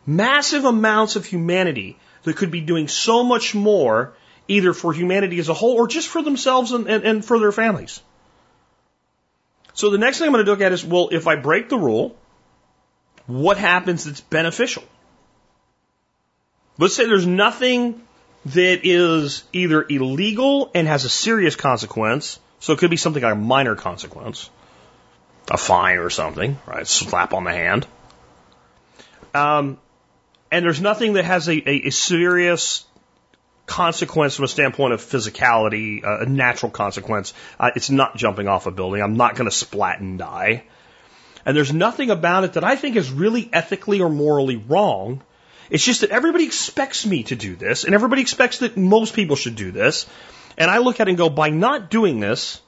massive amounts of humanity that could be doing so much more either for humanity as a whole or just for themselves and, and, and for their families. So the next thing I'm going to look at is, well, if I break the rule, what happens that's beneficial? Let's say there's nothing that is either illegal and has a serious consequence. So it could be something like a minor consequence, a fine or something, right? Slap on the hand. Um, and there's nothing that has a, a, a serious consequence from a standpoint of physicality, uh, a natural consequence. Uh, it's not jumping off a building. I'm not going to splat and die. And there's nothing about it that I think is really ethically or morally wrong. It's just that everybody expects me to do this, and everybody expects that most people should do this. And I look at it and go, by not doing this,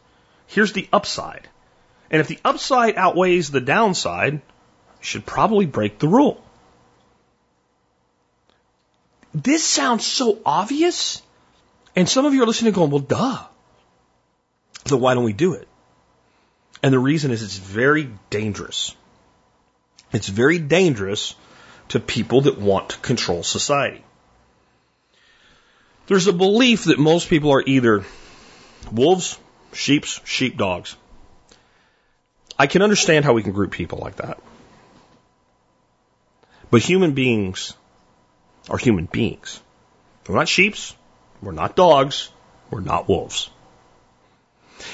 here's the upside. And if the upside outweighs the downside, I should probably break the rule this sounds so obvious. And some of you are listening going, well, duh. So why don't we do it? And the reason is it's very dangerous. It's very dangerous to people that want to control society. There's a belief that most people are either wolves, sheeps, sheepdogs. I can understand how we can group people like that. But human beings are human beings. We're not sheep. We're not dogs. We're not wolves.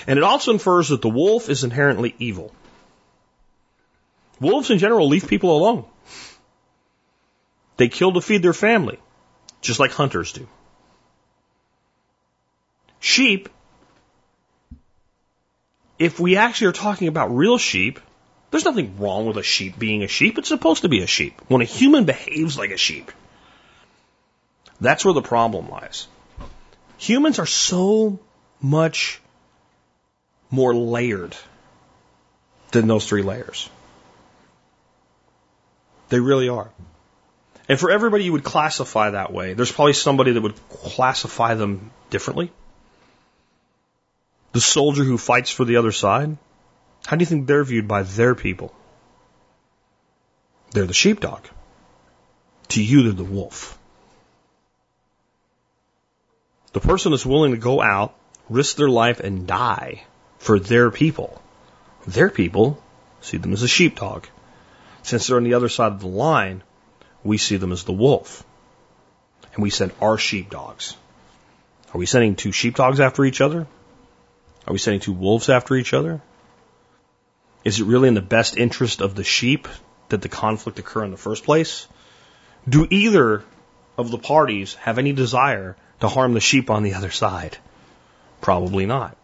And it also infers that the wolf is inherently evil. Wolves in general leave people alone. They kill to feed their family. just like hunters do. Sheep, if we actually are talking about real sheep, there's nothing wrong with a sheep being a sheep. It's supposed to be a sheep. When a human behaves like a sheep, that's where the problem lies. Humans are so much more layered than those three layers. They really are. And for everybody you would classify that way, there's probably somebody that would classify them differently. The soldier who fights for the other side, how do you think they're viewed by their people? They're the sheepdog. To you, they're the wolf. The person that's willing to go out, risk their life, and die for their people. Their people see them as a sheepdog. Since they're on the other side of the line, we see them as the wolf. And we send our sheepdogs. Are we sending two sheepdogs after each other? Are we sending two wolves after each other? Is it really in the best interest of the sheep that the conflict occur in the first place? Do either of the parties have any desire to harm the sheep on the other side? Probably not.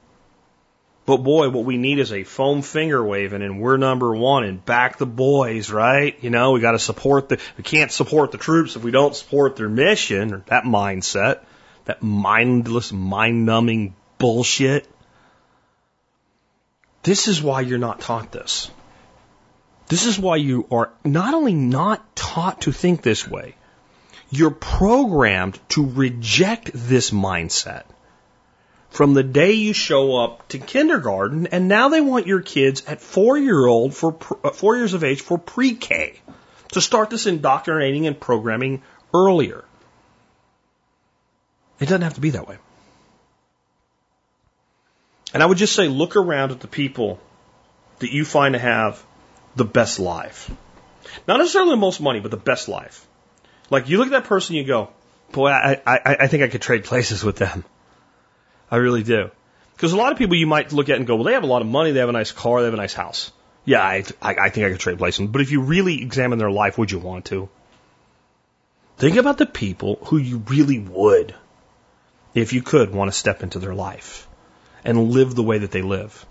But boy, what we need is a foam finger waving and we're number one and back the boys, right? You know, we got to support the, we can't support the troops if we don't support their mission or that mindset, that mindless, mind numbing bullshit. This is why you're not taught this. This is why you are not only not taught to think this way, you're programmed to reject this mindset from the day you show up to kindergarten, and now they want your kids at four year old for uh, four years of age for pre-K to start this indoctrinating and programming earlier. It doesn't have to be that way. And I would just say, look around at the people that you find to have the best life. Not necessarily the most money, but the best life. Like you look at that person, you go, boy, I, I, I think I could trade places with them. I really do. Because a lot of people you might look at and go, well, they have a lot of money, they have a nice car, they have a nice house. Yeah, I, I, I think I could trade places. But if you really examine their life, would you want to? Think about the people who you really would, if you could, want to step into their life and live the way that they live.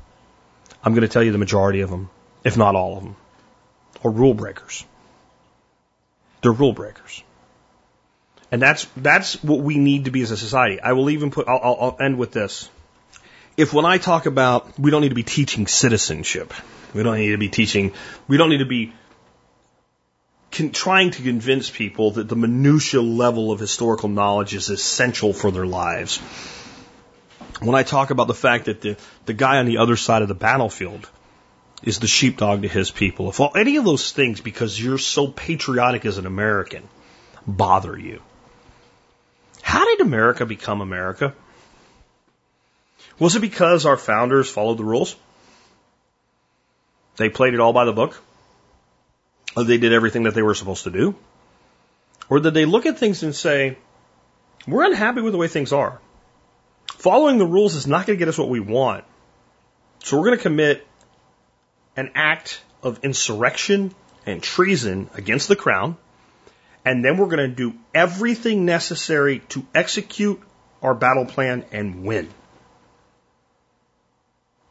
I'm going to tell you the majority of them, if not all of them, are rule breakers. They're rule breakers. And that's, that's what we need to be as a society. I will even put, I'll, I'll, end with this. If when I talk about, we don't need to be teaching citizenship, we don't need to be teaching, we don't need to be con- trying to convince people that the minutia level of historical knowledge is essential for their lives. When I talk about the fact that the, the guy on the other side of the battlefield is the sheepdog to his people, if all, any of those things, because you're so patriotic as an American, bother you, how did America become America? Was it because our founders followed the rules? They played it all by the book? Or they did everything that they were supposed to do? Or did they look at things and say, we're unhappy with the way things are. Following the rules is not going to get us what we want. So we're going to commit an act of insurrection and treason against the crown and then we're going to do everything necessary to execute our battle plan and win.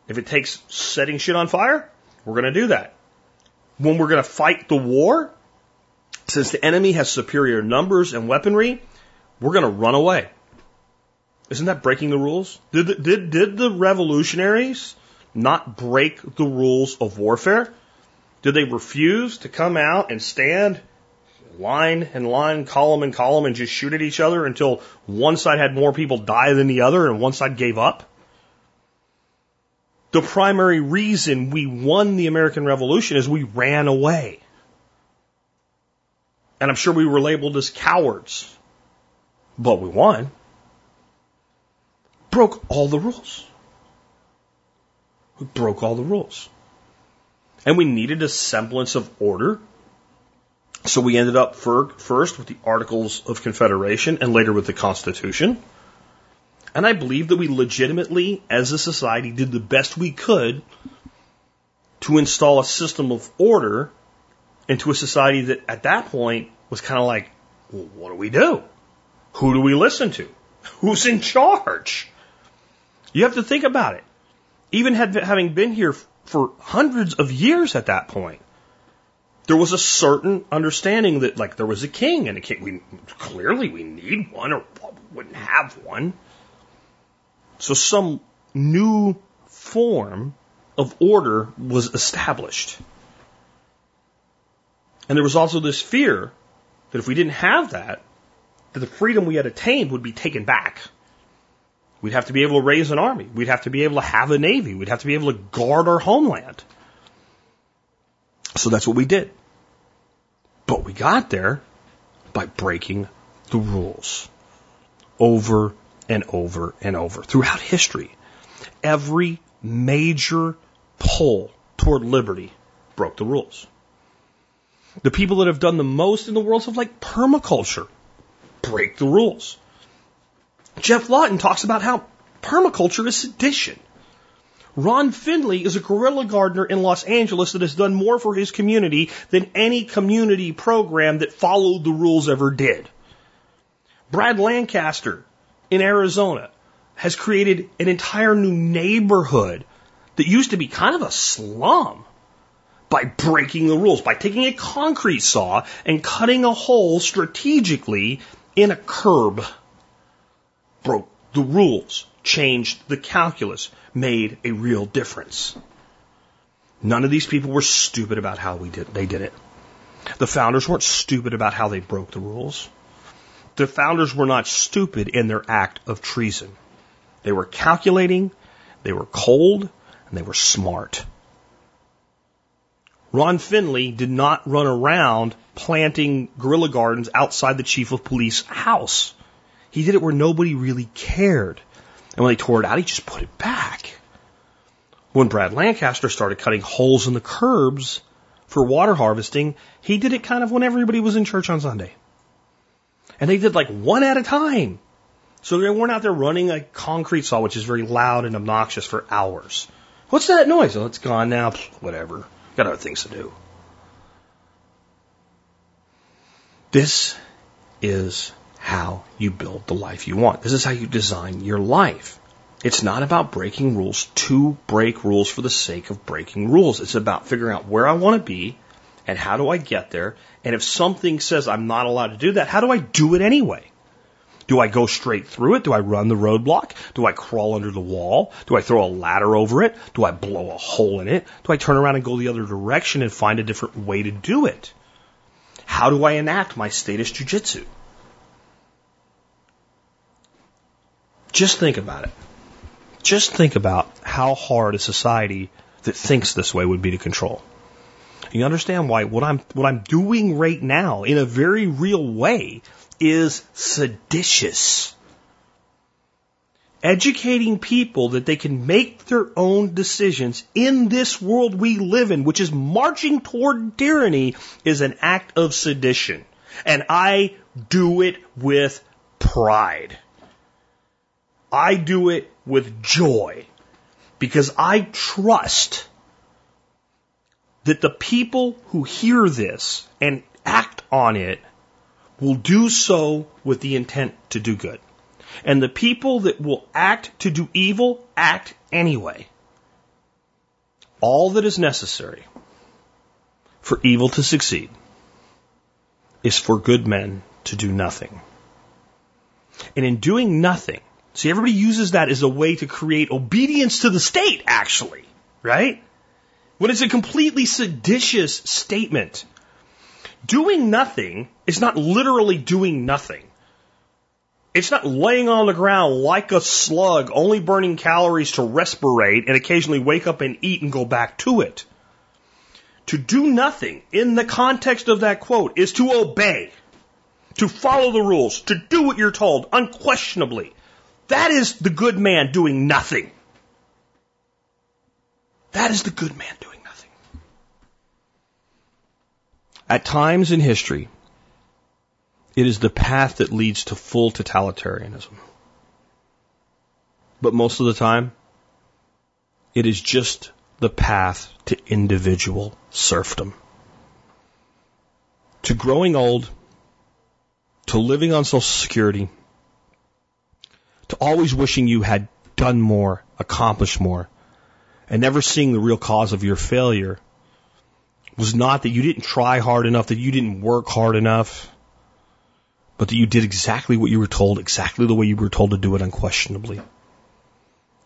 If it takes setting shit on fire, we're going to do that. When we're going to fight the war, since the enemy has superior numbers and weaponry, we're going to run away. Isn't that breaking the rules? Did the, did did the revolutionaries not break the rules of warfare? Did they refuse to come out and stand line and line, column and column, and just shoot at each other until one side had more people die than the other and one side gave up? The primary reason we won the American Revolution is we ran away. And I'm sure we were labeled as cowards. But we won. Broke all the rules. We broke all the rules. And we needed a semblance of order so we ended up first with the Articles of Confederation and later with the Constitution. And I believe that we legitimately, as a society, did the best we could to install a system of order into a society that at that point was kind of like, well, what do we do? Who do we listen to? Who's in charge? You have to think about it. Even had, having been here for hundreds of years at that point, there was a certain understanding that like there was a king and a king. We clearly we need one or wouldn't have one. So some new form of order was established. And there was also this fear that if we didn't have that, that the freedom we had attained would be taken back. We'd have to be able to raise an army. We'd have to be able to have a navy. We'd have to be able to guard our homeland. So that's what we did. But we got there by breaking the rules over and over and over throughout history. Every major pull toward liberty broke the rules. The people that have done the most in the world of like permaculture break the rules. Geoff Lawton talks about how permaculture is sedition. Ron Finley is a guerrilla gardener in Los Angeles that has done more for his community than any community program that followed the rules ever did. Brad Lancaster in Arizona has created an entire new neighborhood that used to be kind of a slum by breaking the rules, by taking a concrete saw and cutting a hole strategically in a curb. Broke the rules, changed the calculus, made a real difference. None of these people were stupid about how we did they did it. The founders weren't stupid about how they broke the rules. The founders were not stupid in their act of treason. They were calculating, they were cold, and they were smart. Ron Finley did not run around planting guerrilla gardens outside the chief of police house. He did it where nobody really cared. And when they tore it out, he just put it back. When Brad Lancaster started cutting holes in the curbs for water harvesting, he did it kind of when everybody was in church on Sunday. And they did like one at a time. So they weren't out there running a concrete saw, which is very loud and obnoxious for hours. What's that noise? Oh, it's gone now. Whatever. Got other things to do. This is how you build the life you want. This is how you design your life. It's not about breaking rules to break rules for the sake of breaking rules. It's about figuring out where I want to be and how do I get there. And if something says I'm not allowed to do that, how do I do it anyway? Do I go straight through it? Do I run the roadblock? Do I crawl under the wall? Do I throw a ladder over it? Do I blow a hole in it? Do I turn around and go the other direction and find a different way to do it? How do I enact my status jujitsu? Just think about it. Just think about how hard a society that thinks this way would be to control. You understand why what I'm what I'm doing right now in a very real way is seditious. Educating people that they can make their own decisions in this world we live in, which is marching toward tyranny, is an act of sedition. And I do it with pride. I do it with joy because I trust that the people who hear this and act on it will do so with the intent to do good. And the people that will act to do evil act anyway. All that is necessary for evil to succeed is for good men to do nothing. And in doing nothing, see, everybody uses that as a way to create obedience to the state, actually, right? When it's a completely seditious statement. Doing nothing is not literally doing nothing. It's not laying on the ground like a slug, only burning calories to respirate and occasionally wake up and eat and go back to it. To do nothing in the context of that quote is to obey, to follow the rules, to do what you're told unquestionably. That is the good man doing nothing. That is the good man doing nothing. At times in history, it is the path that leads to full totalitarianism. But most of the time, it is just the path to individual serfdom. To growing old, to living on Social Security, to always wishing you had done more, accomplished more, and never seeing the real cause of your failure was not that you didn't try hard enough, that you didn't work hard enough, but that you did exactly what you were told, exactly the way you were told to do it unquestionably.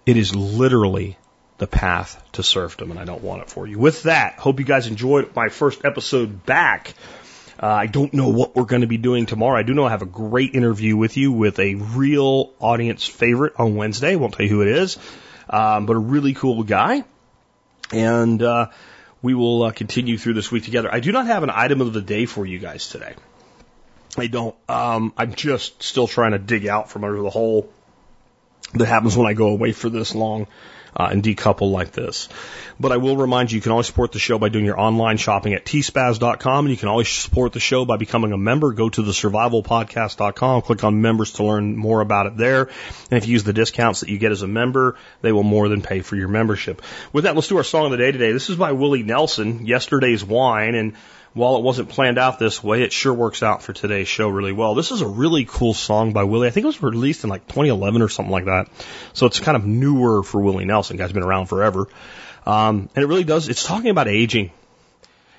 It is literally the path to serfdom, and I don't want it for you. With that, hope you guys enjoyed my first episode back. Uh, I don't know what we're going to be doing tomorrow. I do know I have a great interview with you with a real audience favorite on Wednesday. Won't tell you who it is, um, but a really cool guy. And uh, we will uh, continue through this week together. I do not have an item of the day for you guys today. I don't. Um, I'm just still trying to dig out from under the hole that happens when I go away for this long uh, and decouple like this. But I will remind you, you can always support the show by doing your online shopping at tspaz.com, and you can always support the show by becoming a member. Go to the survivalpodcast.com, click on members to learn more about it there. And if you use the discounts that you get as a member, they will more than pay for your membership. With that, let's do our song of the day today. This is by Willie Nelson, Yesterday's Wine, and while it wasn't planned out this way, it sure works out for today's show really well. This is a really cool song by Willie. I think it was released in like 2011 or something like that. So it's kind of newer for Willie Nelson. Guy's been around forever. Um, and it really does, it's talking about aging.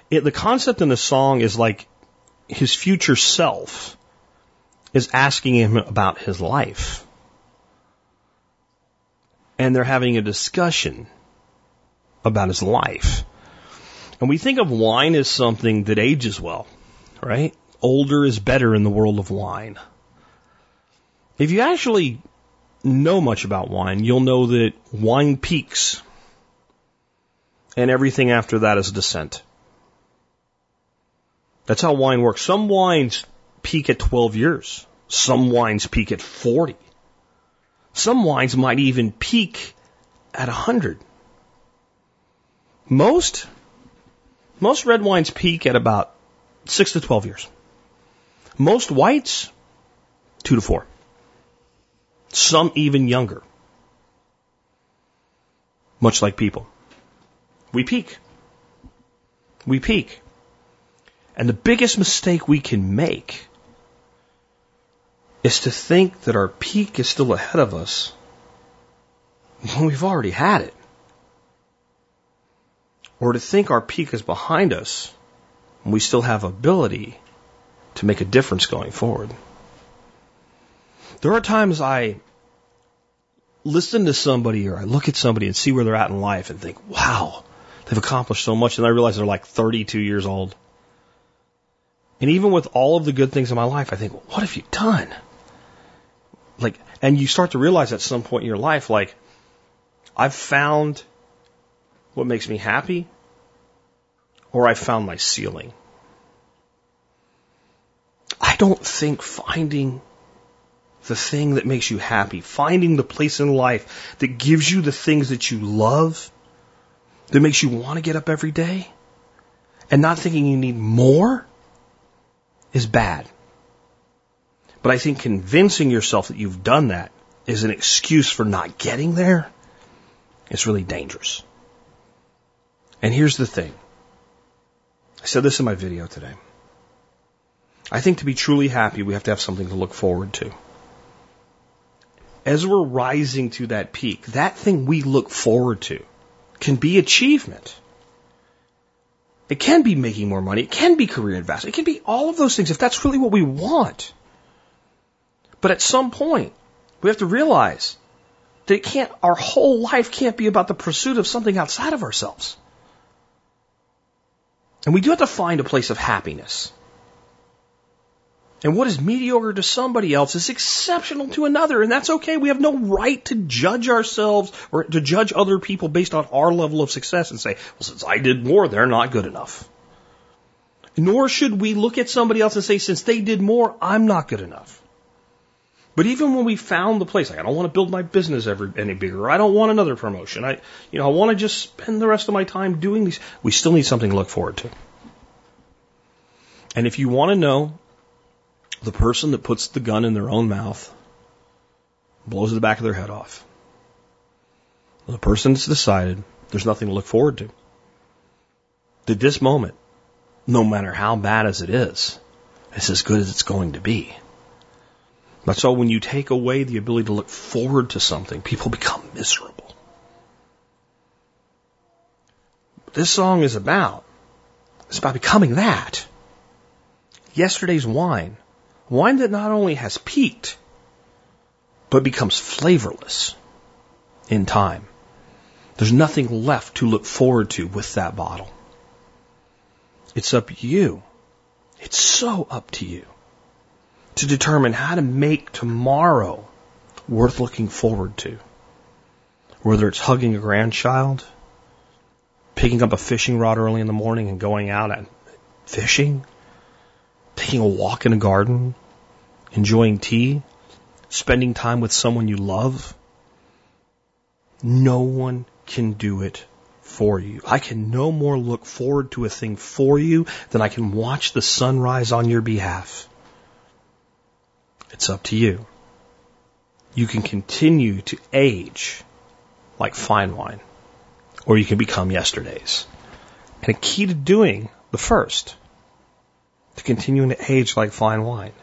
It, the concept in the song is like his future self is asking him about his life. And they're having a discussion about his life. And we think of wine as something that ages well, right? Older is better in the world of wine. If you actually know much about wine, you'll know that wine peaks and everything after that is descent. That's how wine works. Some wines peak at 12 years. Some wines peak at 40. Some wines might even peak at 100. Most, most red wines peak at about 6 to 12 years. Most whites, 2 to 4. Some even younger. Much like people. We peak. We peak. And the biggest mistake we can make is to think that our peak is still ahead of us when we've already had it. Or to think our peak is behind us we still have ability to make a difference going forward. There are times I listen to somebody or I look at somebody and see where they're at in life and think, wow, they've accomplished so much. And I realize they're like 32 years old. And even with all of the good things in my life, I think, what have you done? Like, and you start to realize at some point in your life, like, I've found what makes me happy, or I've found my ceiling. I don't think finding the thing that makes you happy, finding the place in life that gives you the things that you love, that makes you want to get up every day, and not thinking you need more is bad. But I think convincing yourself that you've done that is an excuse for not getting there. It's really dangerous. And here's the thing. I said this in my video today. I think to be truly happy, we have to have something to look forward to. As we're rising to that peak, that thing we look forward to can be achievement. It can be making more money. It can be career advancement. It can be all of those things if that's really what we want. But at some point, we have to realize that it can't, our whole life can't be about the pursuit of something outside of ourselves. And we do have to find a place of happiness. And what is mediocre to somebody else is exceptional to another, and that's okay. We have no right to judge ourselves or to judge other people based on our level of success and say, well, since I did more, they're not good enough. Nor should we look at somebody else and say, since they did more, I'm not good enough. But even when we found the place, like I don't want to build my business any bigger, I don't want another promotion. I, you know, I want to just spend the rest of my time doing these. We still need something to look forward to. And if you want to know the person that puts the gun in their own mouth, blows the back of their head off, the person that's decided there's nothing to look forward to, that this moment, no matter how bad as it is, it's as good as it's going to be. That's all when you take away the ability to look forward to something, people become miserable. This song is about, it's about becoming that. Yesterday's wine. Wine that not only has peaked, but becomes flavorless in time. There's nothing left to look forward to with that bottle. It's up to you. It's so up to you to determine how to make tomorrow worth looking forward to. Whether it's hugging a grandchild, picking up a fishing rod early in the morning and going out and fishing, taking a walk in a garden, enjoying tea, spending time with someone you love. No one can do it for you. I can no more look forward to a thing for you than I can watch the sunrise on your behalf. It's up to you. You can continue to age like fine wine, or you can become yesterday's. And a key to doing the first, to continuing to age like fine wine,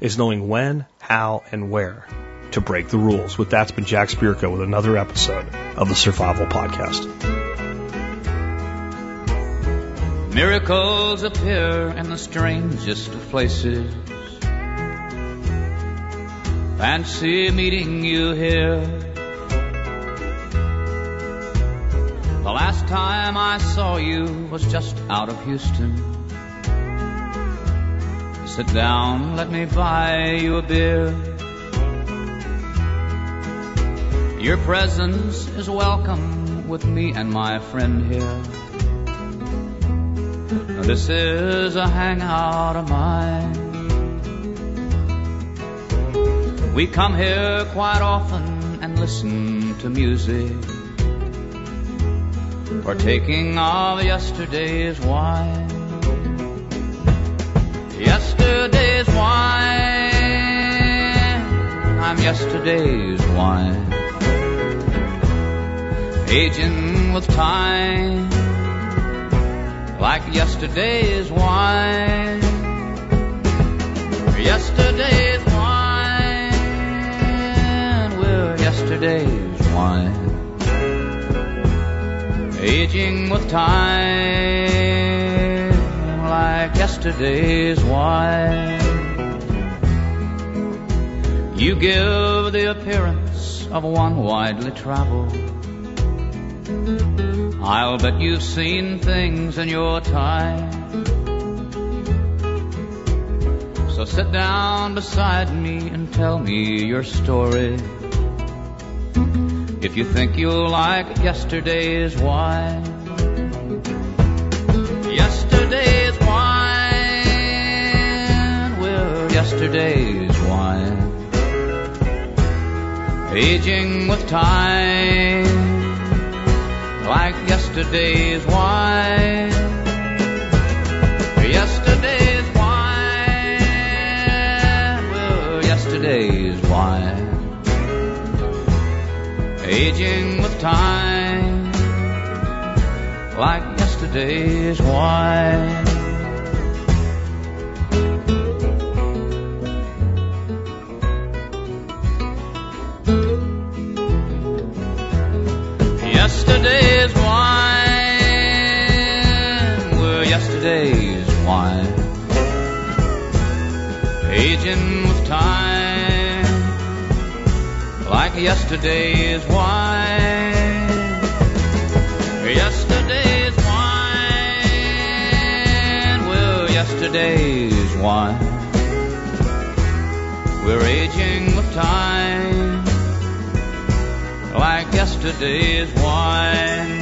is knowing when, how, and where to break the rules. With that's been Jack Spirko with another episode of the Survival Podcast. Miracles appear in the strangest of places. Fancy meeting you here. The last time I saw you was just out of Houston. Sit down, let me buy you a beer. Your presence is welcome with me and my friend here. This is a hangout of mine. We come here quite often and listen to music, partaking of yesterday's wine. Yesterday's wine, I'm yesterday's wine, aging with time like yesterday's wine. Yesterday's yesterday's wine. Aging with time like yesterday's wine. You give the appearance of one widely traveled. I'll bet you've seen things in your time. So sit down beside me and tell me your story. If you think you'll like yesterday's wine. Yesterday's wine, we're yesterday's wine. Aging with time like yesterday's wine. Yesterday's wine, well, yesterday's wine. Aging with time, like yesterday's wine. Yesterday's wine, we're yesterday's wine. Aging with time, yesterday's wine. Yesterday's wine, we're yesterday's wine. We're aging with time like yesterday's wine.